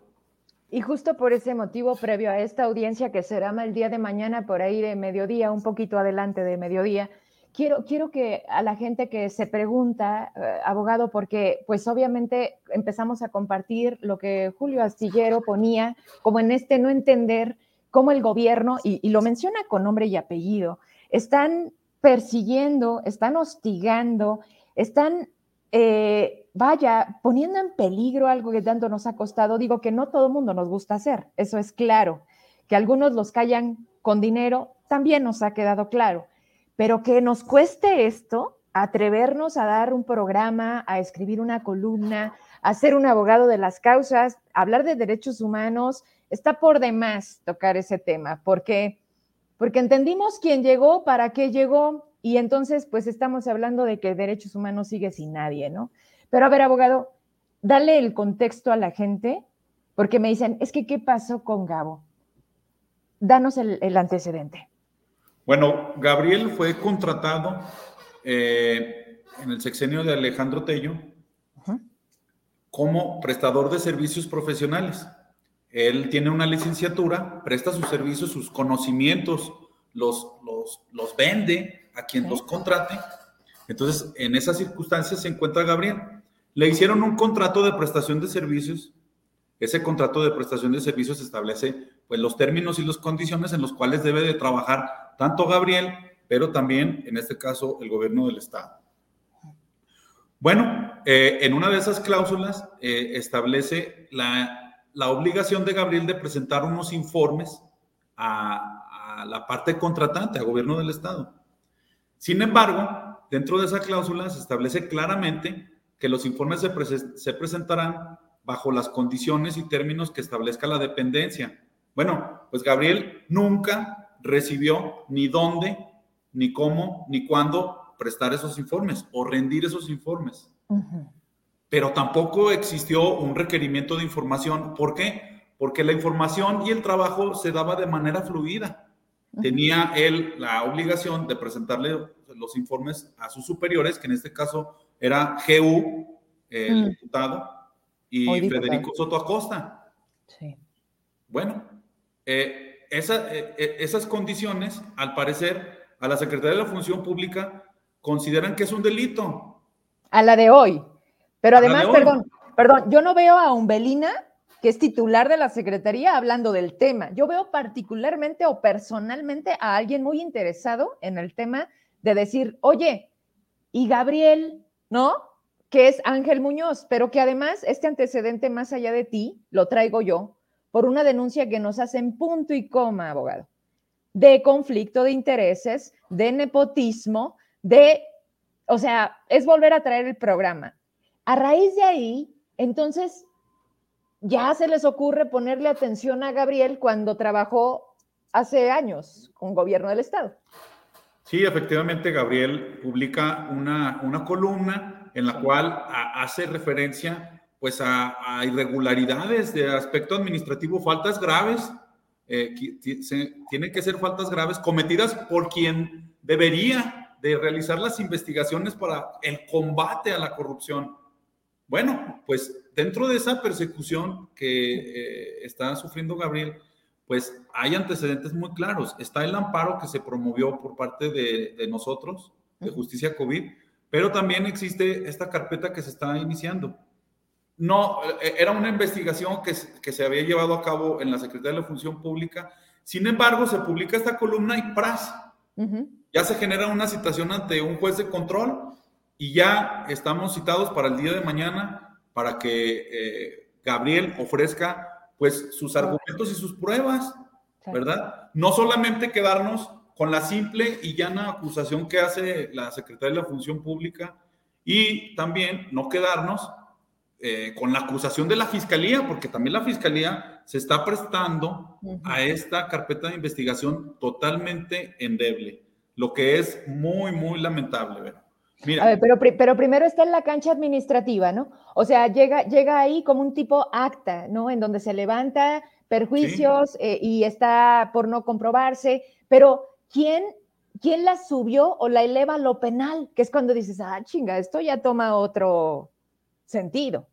Y justo por ese motivo, previo a esta audiencia que será el día de mañana, por ahí de mediodía, un poquito adelante de mediodía, quiero, quiero que a la gente que se pregunta, eh, abogado, porque pues obviamente empezamos a compartir lo que Julio Astillero ponía como en este no entender cómo el gobierno, y, y lo menciona con nombre y apellido, están persiguiendo, están hostigando, están eh, vaya, poniendo en peligro algo que tanto nos ha costado, digo que no todo el mundo nos gusta hacer, eso es claro. Que algunos los callan con dinero, también nos ha quedado claro. Pero que nos cueste esto, atrevernos a dar un programa, a escribir una columna, a ser un abogado de las causas, hablar de derechos humanos, está por demás tocar ese tema, porque, porque entendimos quién llegó, para qué llegó, y entonces pues estamos hablando de que derechos humanos sigue sin nadie, ¿no? Pero a ver, abogado, dale el contexto a la gente, porque me dicen, es que, ¿qué pasó con Gabo? Danos el, antecedente.
Bueno, Gabriel fue contratado eh, en el sexenio de Alejandro Tello como prestador de servicios profesionales. Él tiene una licenciatura, presta sus servicios, sus conocimientos, los, los, vende a quien los contrate. Entonces, en esas circunstancias se encuentra Gabriel. Le hicieron un contrato de prestación de servicios. Ese contrato de prestación de servicios establece pues, los términos y las condiciones en los cuales debe de trabajar tanto Gabriel, pero también, en este caso, el gobierno del Estado. Bueno, eh, en una de esas cláusulas eh, establece la, obligación de Gabriel de presentar unos informes a, la parte contratante, al gobierno del Estado. Sin embargo, dentro de esa cláusula se establece claramente que los informes se, presentarán bajo las condiciones y términos que establezca la dependencia. Bueno, pues Gabriel nunca recibió ni dónde, ni cómo, ni cuándo prestar esos informes o rendir esos informes. Pero tampoco existió un requerimiento de información. ¿Por qué? Porque la información y el trabajo se daba de manera fluida. Tenía él la obligación de presentarle los informes a sus superiores, que en este caso era GU, el mm. diputado, y Federico Soto Acosta. Sí. Bueno, eh, eh, eh, esas condiciones, al parecer, a la Secretaría de la Función Pública consideran que es un delito.
A la de hoy. Pero además, perdón, perdón, yo no veo a Umbelina, que es titular de la Secretaría, hablando del tema. Yo veo particularmente o personalmente a alguien muy interesado en el tema de decir, oye, y Gabriel, ¿no? Que es Ángel Muñoz, pero que además este antecedente más allá de ti lo traigo yo por una denuncia que nos hacen punto y coma, abogado, de conflicto de intereses, de nepotismo, de, o sea, es volver a traer el programa. A raíz de ahí, entonces, ya se les ocurre ponerle atención a Gabriel cuando trabajó hace años con gobierno del Estado.
Sí, efectivamente, Gabriel publica una, una columna en la cual hace referencia pues a, irregularidades de aspecto administrativo, faltas graves, eh, tienen que ser faltas graves cometidas por quien debería de realizar las investigaciones para el combate a la corrupción. Bueno, pues dentro de esa persecución que eh, está sufriendo Gabriel, pues hay antecedentes muy claros. Está el amparo que se promovió por parte de, nosotros, de Justicia COVID, pero también existe esta carpeta que se está iniciando. No, eh, era una investigación que, que se había llevado a cabo en la Secretaría de la Función Pública. Sin embargo, se publica esta columna y ¡pras! ya se genera una citación ante un juez de control y ya estamos citados para el día de mañana para que eh, Gabriel ofrezca pues sus argumentos y sus pruebas, ¿verdad? No solamente quedarnos con la simple y llana acusación que hace la Secretaría de la Función Pública y también no quedarnos eh, con la acusación de la Fiscalía, porque también la Fiscalía se está prestando a esta carpeta de investigación totalmente endeble lo que es muy, muy lamentable.
Mira. A ver, pero, pero primero está en la cancha administrativa, ¿no? O sea, llega, llega ahí como un tipo acta, ¿no? En donde se levanta perjuicios eh, y está por no comprobarse, pero ¿quién, ¿quién la subió o la eleva a lo penal? Que es cuando dices, ah, chinga, esto ya toma otro sentido.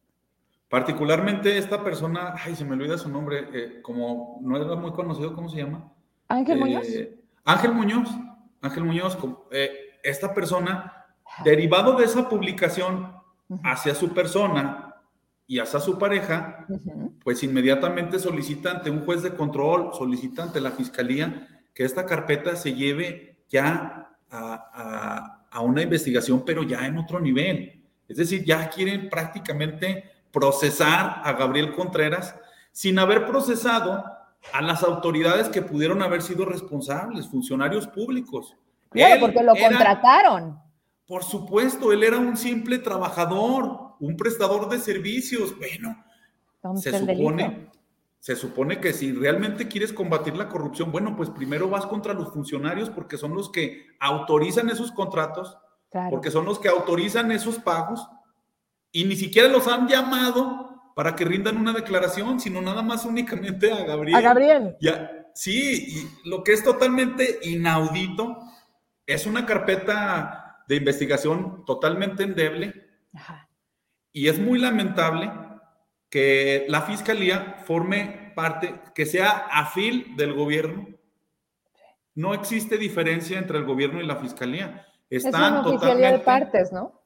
Particularmente esta persona, ay, se me olvida su nombre, eh, como no era muy conocido, ¿cómo se llama?
Ángel Muñoz.
Eh, Ángel Muñoz. Ángel Muñoz, eh, esta persona, derivado de esa publicación hacia su persona y hacia su pareja, pues inmediatamente solicita ante un juez de control, solicita ante la fiscalía que esta carpeta se lleve ya a, a una investigación, pero ya en otro nivel. Es decir, ya quieren prácticamente procesar a Gabriel Contreras sin haber procesado a las autoridades que pudieron haber sido responsables, funcionarios públicos.
Claro, porque lo contrataron.
Por supuesto, él era un simple trabajador, un prestador de servicios. Bueno, se supone, se supone que si realmente quieres combatir la corrupción, bueno, pues primero vas contra los funcionarios porque son los que autorizan esos contratos, porque son los que autorizan esos pagos y ni siquiera los han llamado para que rindan una declaración, sino nada más únicamente a Gabriel.
A Gabriel.
Ya, sí, y lo que es totalmente inaudito es una carpeta de investigación totalmente endeble y es muy lamentable que la fiscalía forme parte, que sea afil del gobierno. No existe diferencia entre el gobierno y la fiscalía.
Están es una totalmente, de partes, ¿no?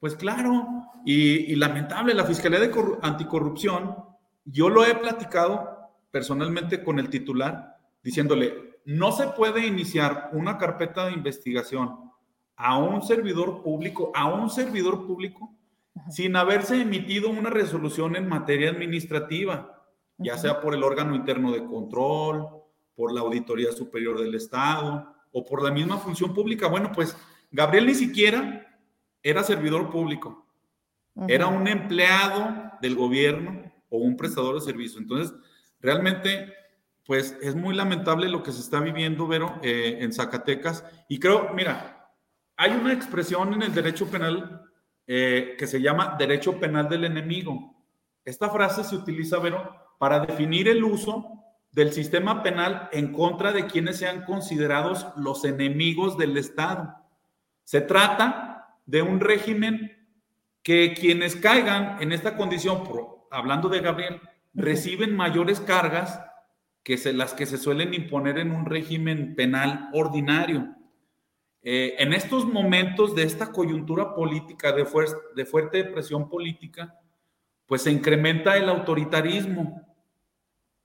Pues claro, y, lamentable, la Fiscalía de Anticorrupción, yo lo he platicado personalmente con el titular, diciéndole, no se puede iniciar una carpeta de investigación a un servidor público, a un servidor público, sin haberse emitido una resolución en materia administrativa, ya sea por el órgano interno de control, por la Auditoría Superior del Estado o por la misma función pública. Bueno, pues Gabriel ni siquiera era servidor público, era un empleado del gobierno o un prestador de servicio. Entonces, realmente, pues es muy lamentable lo que se está viviendo, Vero, eh, en Zacatecas. Y creo, mira, hay una expresión en el derecho penal eh, que se llama derecho penal del enemigo. Esta frase se utiliza, Vero, para definir el uso del sistema penal en contra de quienes sean considerados los enemigos del Estado. Se trata de un régimen que quienes caigan en esta condición, hablando de Gabriel, reciben mayores cargas que las que se suelen imponer en un régimen penal ordinario. Eh, en estos momentos de esta coyuntura política, de, de fuerte presión política, pues se incrementa el autoritarismo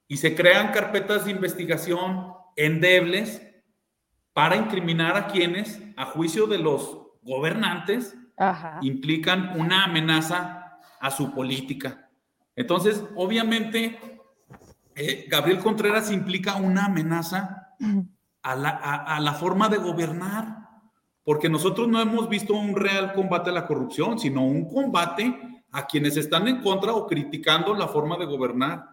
y se crean carpetas de investigación endebles para incriminar a quienes, a juicio de los gobernantes, implican una amenaza a su política. Entonces, obviamente, eh, Gabriel Contreras implica una amenaza a la, a la forma de gobernar porque nosotros no hemos visto un real combate a la corrupción, sino un combate a quienes están en contra o criticando la forma de gobernar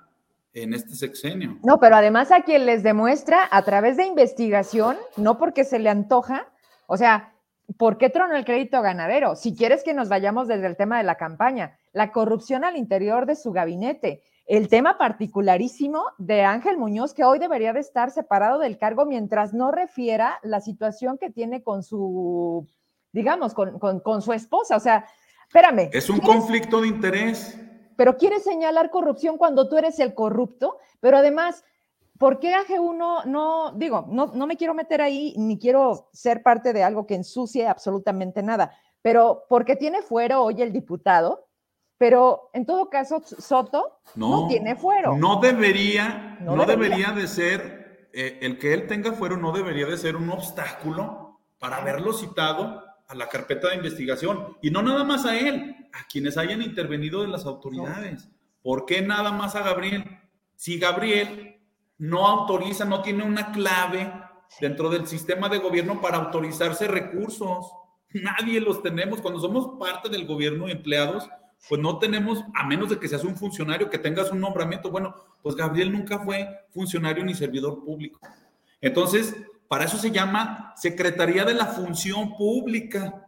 en este sexenio.
No, pero además a quien les demuestra a través de investigación, no porque se le antoja, o sea, ¿por qué tronó el crédito ganadero? Si quieres que nos vayamos desde el tema de la campaña, la corrupción al interior de su gabinete, el tema particularísimo de Ángel Muñoz, que hoy debería de estar separado del cargo mientras no refiera la situación que tiene con su, digamos, con, su esposa. O sea, espérame.
Es un conflicto de interés.
Pero quieres señalar corrupción cuando tú eres el corrupto, pero además, ¿por qué AG1 no, digo, no, no me quiero meter ahí ni quiero ser parte de algo que ensucie absolutamente nada, pero porque tiene fuero hoy el diputado, pero en todo caso, Soto no, tiene fuero.
No debería, no, debería. de ser, eh, el que él tenga fuero no debería de ser un obstáculo para haberlo citado a la carpeta de investigación. Y no nada más a él, a quienes hayan intervenido de las autoridades. ¿Por qué nada más a Gabriel? Si Gabriel no autoriza, no tiene una clave dentro del sistema de gobierno para autorizarse recursos. Nadie los tenemos. Cuando somos parte del gobierno y empleados, pues no tenemos, a menos de que seas un funcionario, que tengas un nombramiento. Bueno, pues Gabriel nunca fue funcionario ni servidor público. Entonces, para eso se llama Secretaría de la Función Pública,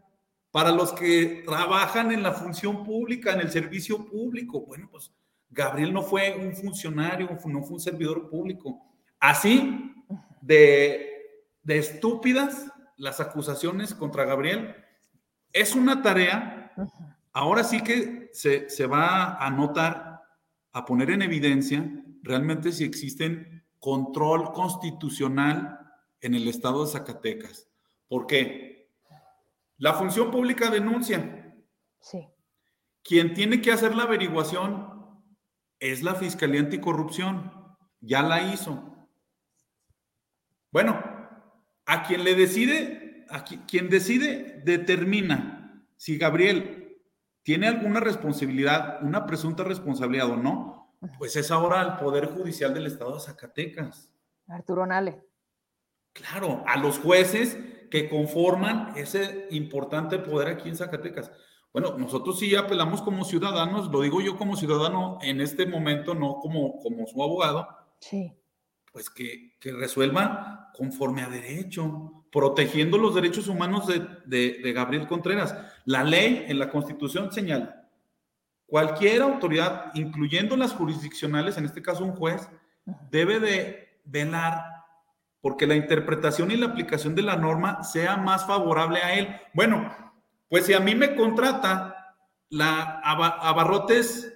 para los que trabajan en la función pública, en el servicio público. Bueno, pues Gabriel no fue un funcionario, no fue un servidor público. Así de, de estúpidas las acusaciones contra Gabriel. Es una tarea ahora sí que se, va a notar, a poner en evidencia realmente si existen control constitucional en el estado de Zacatecas. ¿Por qué? La función pública denuncia.
Sí.
Quien tiene que hacer la averiguación es la Fiscalía Anticorrupción. Ya la hizo. Bueno, a quien le decide, a quien decide determina si Gabriel tiene alguna responsabilidad, una presunta responsabilidad o no, pues es ahora el Poder Judicial del Estado de Zacatecas.
Arturo Nale.
Claro, a los jueces que conforman ese importante poder aquí en Zacatecas. Bueno, nosotros sí apelamos como ciudadanos, lo digo yo como ciudadano en este momento, no como, como su abogado.
Sí.
Pues que, que resuelvan conforme a derecho, protegiendo los derechos humanos de, de, de Gabriel Contreras. La ley en la Constitución señala, cualquier autoridad, incluyendo las jurisdiccionales, en este caso un juez, debe de velar porque la interpretación y la aplicación de la norma sea más favorable a él. Bueno, pues si a mí me contrata la abarrotes,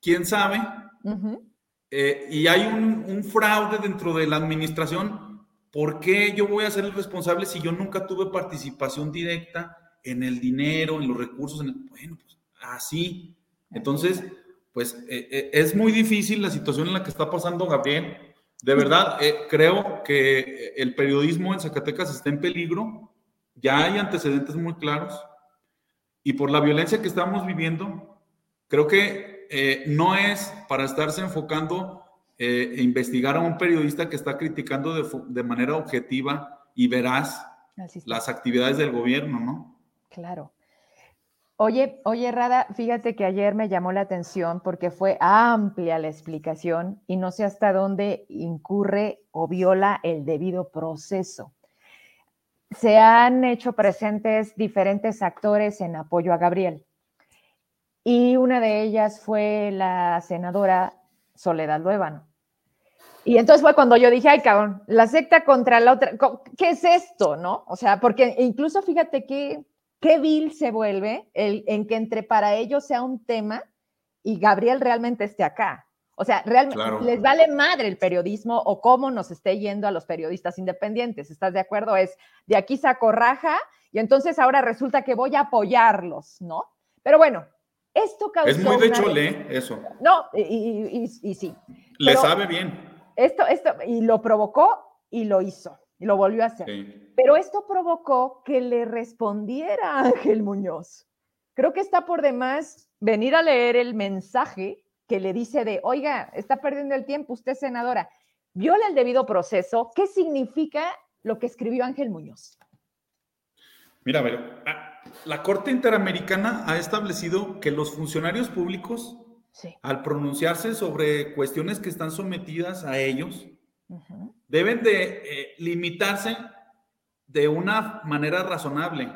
quién sabe, eh, y hay un, un, fraude dentro de la administración, ¿por qué yo voy a ser el responsable si yo nunca tuve participación directa en el dinero, en los recursos? En el, bueno, pues así. Entonces, pues eh, eh, es muy difícil la situación en la que está pasando Gabriel. De verdad, creo que el periodismo en Zacatecas está en peligro. Ya hay antecedentes muy claros y por la violencia que estamos viviendo, creo que eh, no es para estarse enfocando eh, e investigar a un periodista que está criticando de, de manera objetiva y veraz las actividades del gobierno, ¿no?
Claro. Oye, oye, Rada, fíjate que ayer me llamó la atención porque fue amplia la explicación y no sé hasta dónde incurre o viola el debido proceso se han hecho presentes diferentes actores en apoyo a Gabriel. Y una de ellas fue la senadora Soledad Luevano. Y entonces fue cuando yo dije, ay, cabrón, la secta contra la otra, ¿qué es esto, no? O sea, porque incluso fíjate que qué vil se vuelve el, en que entre para ellos sea un tema y Gabriel realmente esté acá. O sea, realmente les vale madre el periodismo o cómo nos esté yendo a los periodistas independientes. ¿Estás de acuerdo? Es de aquí saco raja y entonces ahora resulta que voy a apoyarlos, ¿no? Pero bueno, esto causó.
Es muy de chole, eso.
No, y, sí.
Le sabe bien.
Esto, esto, y lo provocó y lo hizo, y lo volvió a hacer. Pero esto provocó que le respondiera Ángel Muñoz. Creo que está por demás venir a leer el mensaje que le dice de, oiga, está perdiendo el tiempo, usted senadora, viola el debido proceso. ¿Qué significa lo que escribió Ángel Muñoz?
Mira, ver, ah, la Corte Interamericana ha establecido que los funcionarios públicos, al pronunciarse sobre cuestiones que están sometidas a ellos, deben de eh, limitarse de una manera razonable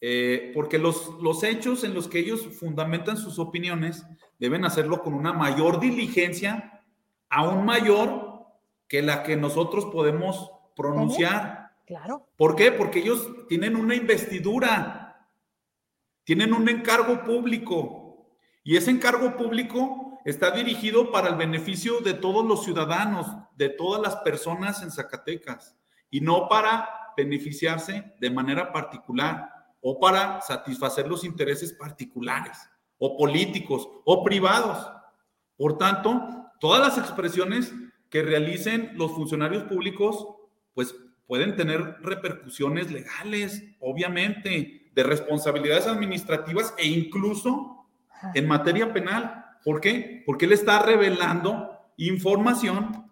eh, porque los, los hechos en los que ellos fundamentan sus opiniones deben hacerlo con una mayor diligencia, aún mayor que la que nosotros podemos pronunciar.
Claro.
¿Por qué? Porque ellos tienen una investidura, tienen un encargo público y ese encargo público está dirigido para el beneficio de todos los ciudadanos, de todas las personas en Zacatecas y no para beneficiarse de manera particular o para satisfacer los intereses particulares o políticos o privados. Por tanto, todas las expresiones que realicen los funcionarios públicos, pues pueden tener repercusiones legales, obviamente, de responsabilidades administrativas e incluso en materia penal. ¿Por qué? Porque él está revelando información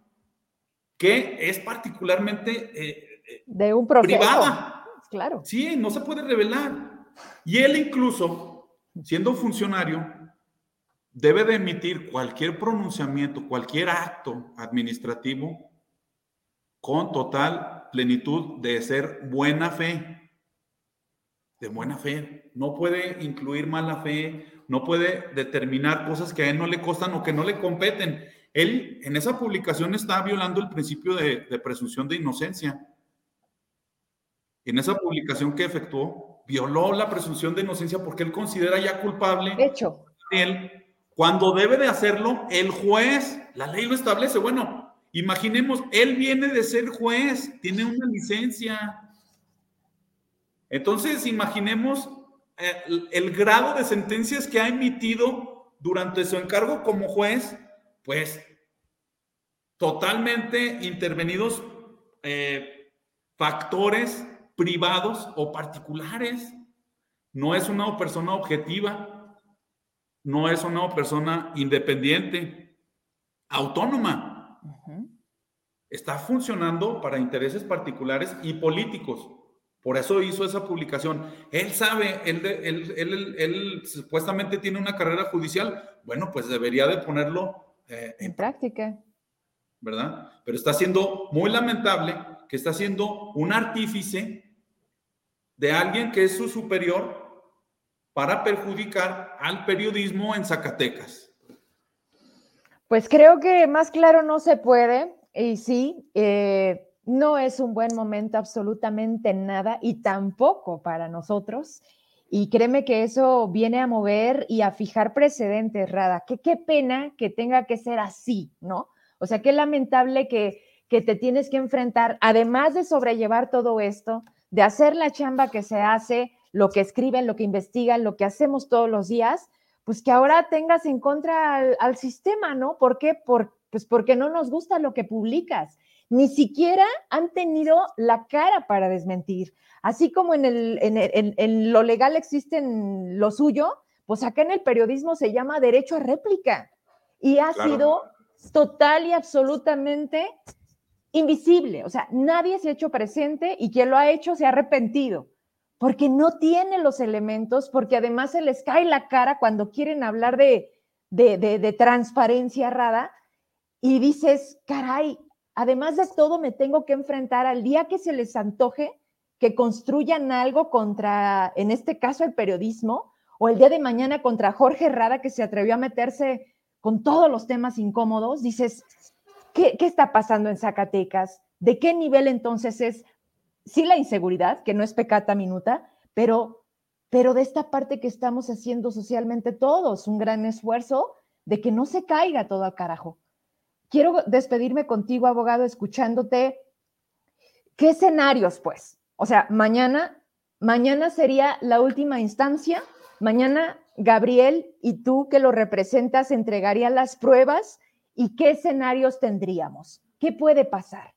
que es particularmente eh,
de un proceso.
privada
claro.
Sí, no se puede revelar. Y él incluso, siendo funcionario, debe de emitir cualquier pronunciamiento, cualquier acto administrativo con total plenitud de ser buena fe. De buena fe. No puede incluir mala fe, no puede determinar cosas que a él no le costan o que no le competen. Él en esa publicación está violando el principio de, de presunción de inocencia en esa publicación que efectuó, violó la presunción de inocencia porque él considera ya culpable
Hecho.
él, cuando debe de hacerlo el juez. La ley lo establece. Bueno, imaginemos, él viene de ser juez, tiene una licencia. Entonces, imaginemos el, el grado de sentencias que ha emitido durante su encargo como juez, pues totalmente intervenidos eh, factores privados o particulares. No es una persona objetiva, no es una persona independiente, autónoma. Está funcionando para intereses particulares y políticos. Por eso hizo esa publicación. Él sabe, él, él, supuestamente tiene una carrera judicial. Bueno, pues debería de ponerlo
eh, en práctica.
¿Verdad? Pero está siendo muy lamentable que está siendo un artífice de alguien que es su superior para perjudicar al periodismo en Zacatecas.
Pues creo que más claro no se puede. Y sí, eh, no es un buen momento absolutamente nada y tampoco para nosotros. Y créeme que eso viene a mover y a fijar precedentes, Rada. Que qué pena que tenga que ser así, ¿no? O sea, qué lamentable que, que te tienes que enfrentar, además de sobrellevar todo esto, de hacer la chamba que se hace, lo que escriben, lo que investigan, lo que hacemos todos los días, pues que ahora tengas en contra al, al sistema, ¿no? ¿Por qué? Por, pues porque no nos gusta lo que publicas ni siquiera han tenido la cara para desmentir. Así como en, el, en, lo legal existen lo suyo, pues acá en el periodismo se llama derecho a réplica y ha sido total y absolutamente invisible. O sea, nadie se ha hecho presente y quien lo ha hecho se ha arrepentido porque no tiene los elementos, porque además se les cae la cara cuando quieren hablar de, de, de transparencia rara y dices, caray, además de todo, me tengo que enfrentar al día que se les antoje que construyan algo contra, en este caso, el periodismo, o el día de mañana contra Jorge Rada, que se atrevió a meterse con todos los temas incómodos, dices, ¿qué, está pasando en Zacatecas? ¿De qué nivel entonces es, sí, la inseguridad, que no es pecata minuta, pero, pero de esta parte que estamos haciendo socialmente todos, un gran esfuerzo de que no se caiga todo al carajo quiero despedirme contigo, abogado, escuchándote. ¿Qué escenarios, pues? O sea, mañana, mañana sería la última instancia. Mañana Gabriel y tú que lo representas entregarían las pruebas y qué escenarios tendríamos. ¿Qué puede pasar?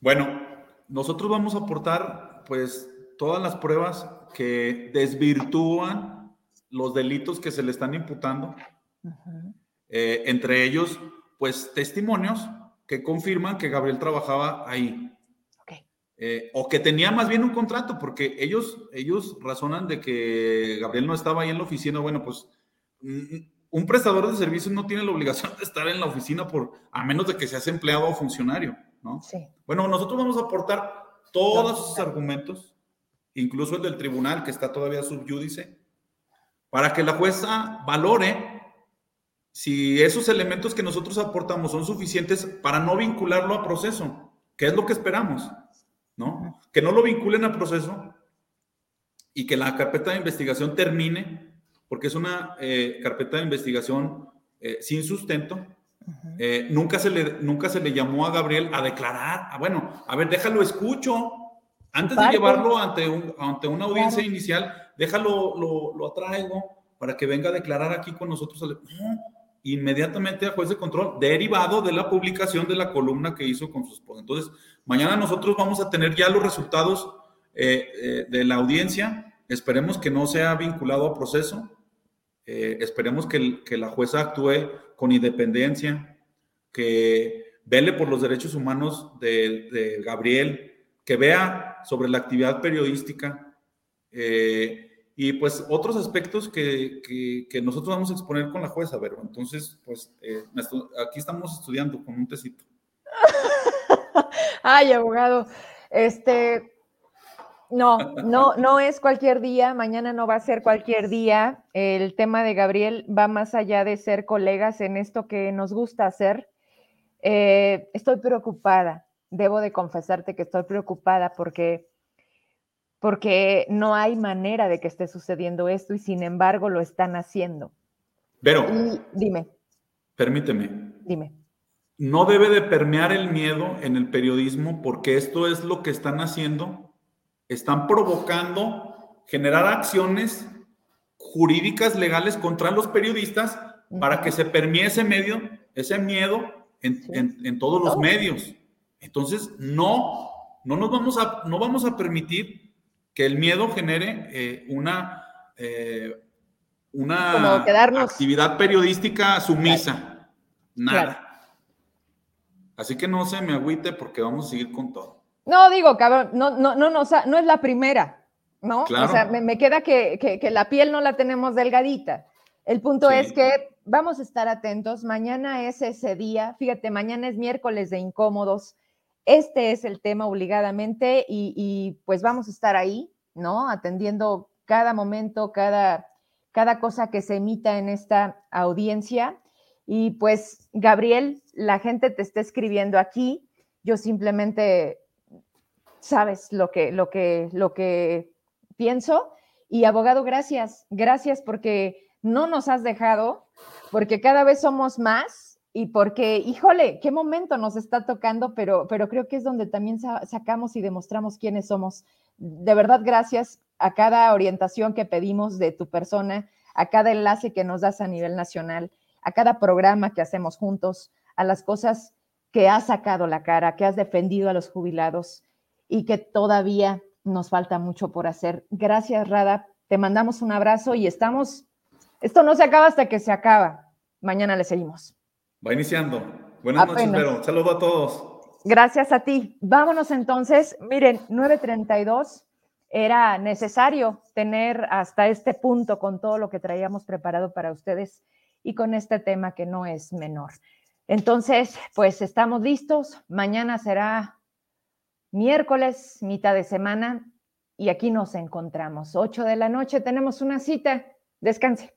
Bueno, nosotros vamos a aportar pues todas las pruebas que desvirtúan los delitos que se le están imputando. Eh, entre ellos, pues testimonios que confirman que Gabriel trabajaba ahí. Eh, o que tenía más bien un contrato, porque ellos, ellos razonan de que Gabriel no estaba ahí en la oficina. Bueno, pues mm, un prestador de servicios no tiene la obligación de estar en la oficina por, a menos de que seas empleado o funcionario, ¿no? Sí. Bueno, nosotros vamos a aportar todos esos argumentos, incluso el del tribunal que está todavía subyúdice, para que la jueza valore si esos elementos que nosotros aportamos son suficientes para no vincularlo a proceso, que es lo que esperamos, ¿no? Que no lo vinculen a proceso y que la carpeta de investigación termine, porque es una eh, carpeta de investigación eh, sin sustento. Eh, nunca, se le, nunca se le llamó a Gabriel a declarar, ah, bueno, a ver, déjalo escucho, antes de llevarlo ante, ante una audiencia inicial, déjalo, lo, lo, atraigo para que venga a declarar aquí con nosotros inmediatamente a juez de control, derivado de la publicación de la columna que hizo con su esposa. Entonces, mañana nosotros vamos a tener ya los resultados eh, eh, de la audiencia. Esperemos que no sea vinculado a proceso. Eh, esperemos que, que, la jueza actúe con independencia, que vele por los derechos humanos de, Gabriel, que vea sobre la actividad periodística. Y pues otros aspectos que, que, nosotros vamos a exponer con la jueza, Vero. Entonces, pues eh, aquí estamos estudiando con un tecito.
Ay, abogado, este, no, no, no es cualquier día, mañana no va a ser cualquier día. El tema de Gabriel va más allá de ser colegas en esto que nos gusta hacer. Eh, estoy preocupada, debo de confesarte que estoy preocupada porque porque no hay manera de que esté sucediendo esto y sin embargo lo están haciendo.
Pero,
dime.
Permíteme.
Dime.
No debe de permear el miedo en el periodismo porque esto es lo que están haciendo. Están provocando generar acciones jurídicas legales contra los periodistas para que se permee ese medio, ese miedo en, todos los medios. Entonces, no, no nos vamos a, no vamos a permitir que el miedo genere eh, una, eh, una actividad periodística sumisa. Nada. Así que no se me agüite porque vamos a seguir con todo.
No, digo, cabrón, no, no, no, no, no es la primera, ¿no? O sea, me, queda que, que, la piel no la tenemos delgadita. El punto es que vamos a estar atentos. Mañana es ese día. Fíjate, mañana es miércoles de incómodos. Este es el tema obligadamente y, pues vamos a estar ahí, ¿no? Atendiendo cada momento, cada, cada cosa que se emita en esta audiencia. Y pues, Gabriel, la gente te está escribiendo aquí. Yo simplemente sabes lo que, lo que, lo que pienso. Y abogado, gracias, gracias porque no nos has dejado, porque cada vez somos más y porque, híjole, qué momento nos está tocando, pero, pero creo que es donde también sacamos y demostramos quiénes somos. De verdad, gracias a cada orientación que pedimos de tu persona, a cada enlace que nos das a nivel nacional, a cada programa que hacemos juntos, a las cosas que has sacado la cara, que has defendido a los jubilados y que todavía nos falta mucho por hacer. Gracias, Rada. Te mandamos un abrazo y estamos, esto no se acaba hasta que se acaba. Mañana le seguimos.
Va iniciando. Buenas noches, pero saludo a todos.
Gracias a ti. Vámonos entonces. Miren, 932 era necesario tener hasta este punto con todo lo que traíamos preparado para ustedes y con este tema que no es menor. Entonces, pues estamos listos. Mañana será miércoles, mitad de semana, y aquí nos encontramos. 8 de la noche tenemos una cita. Descanse.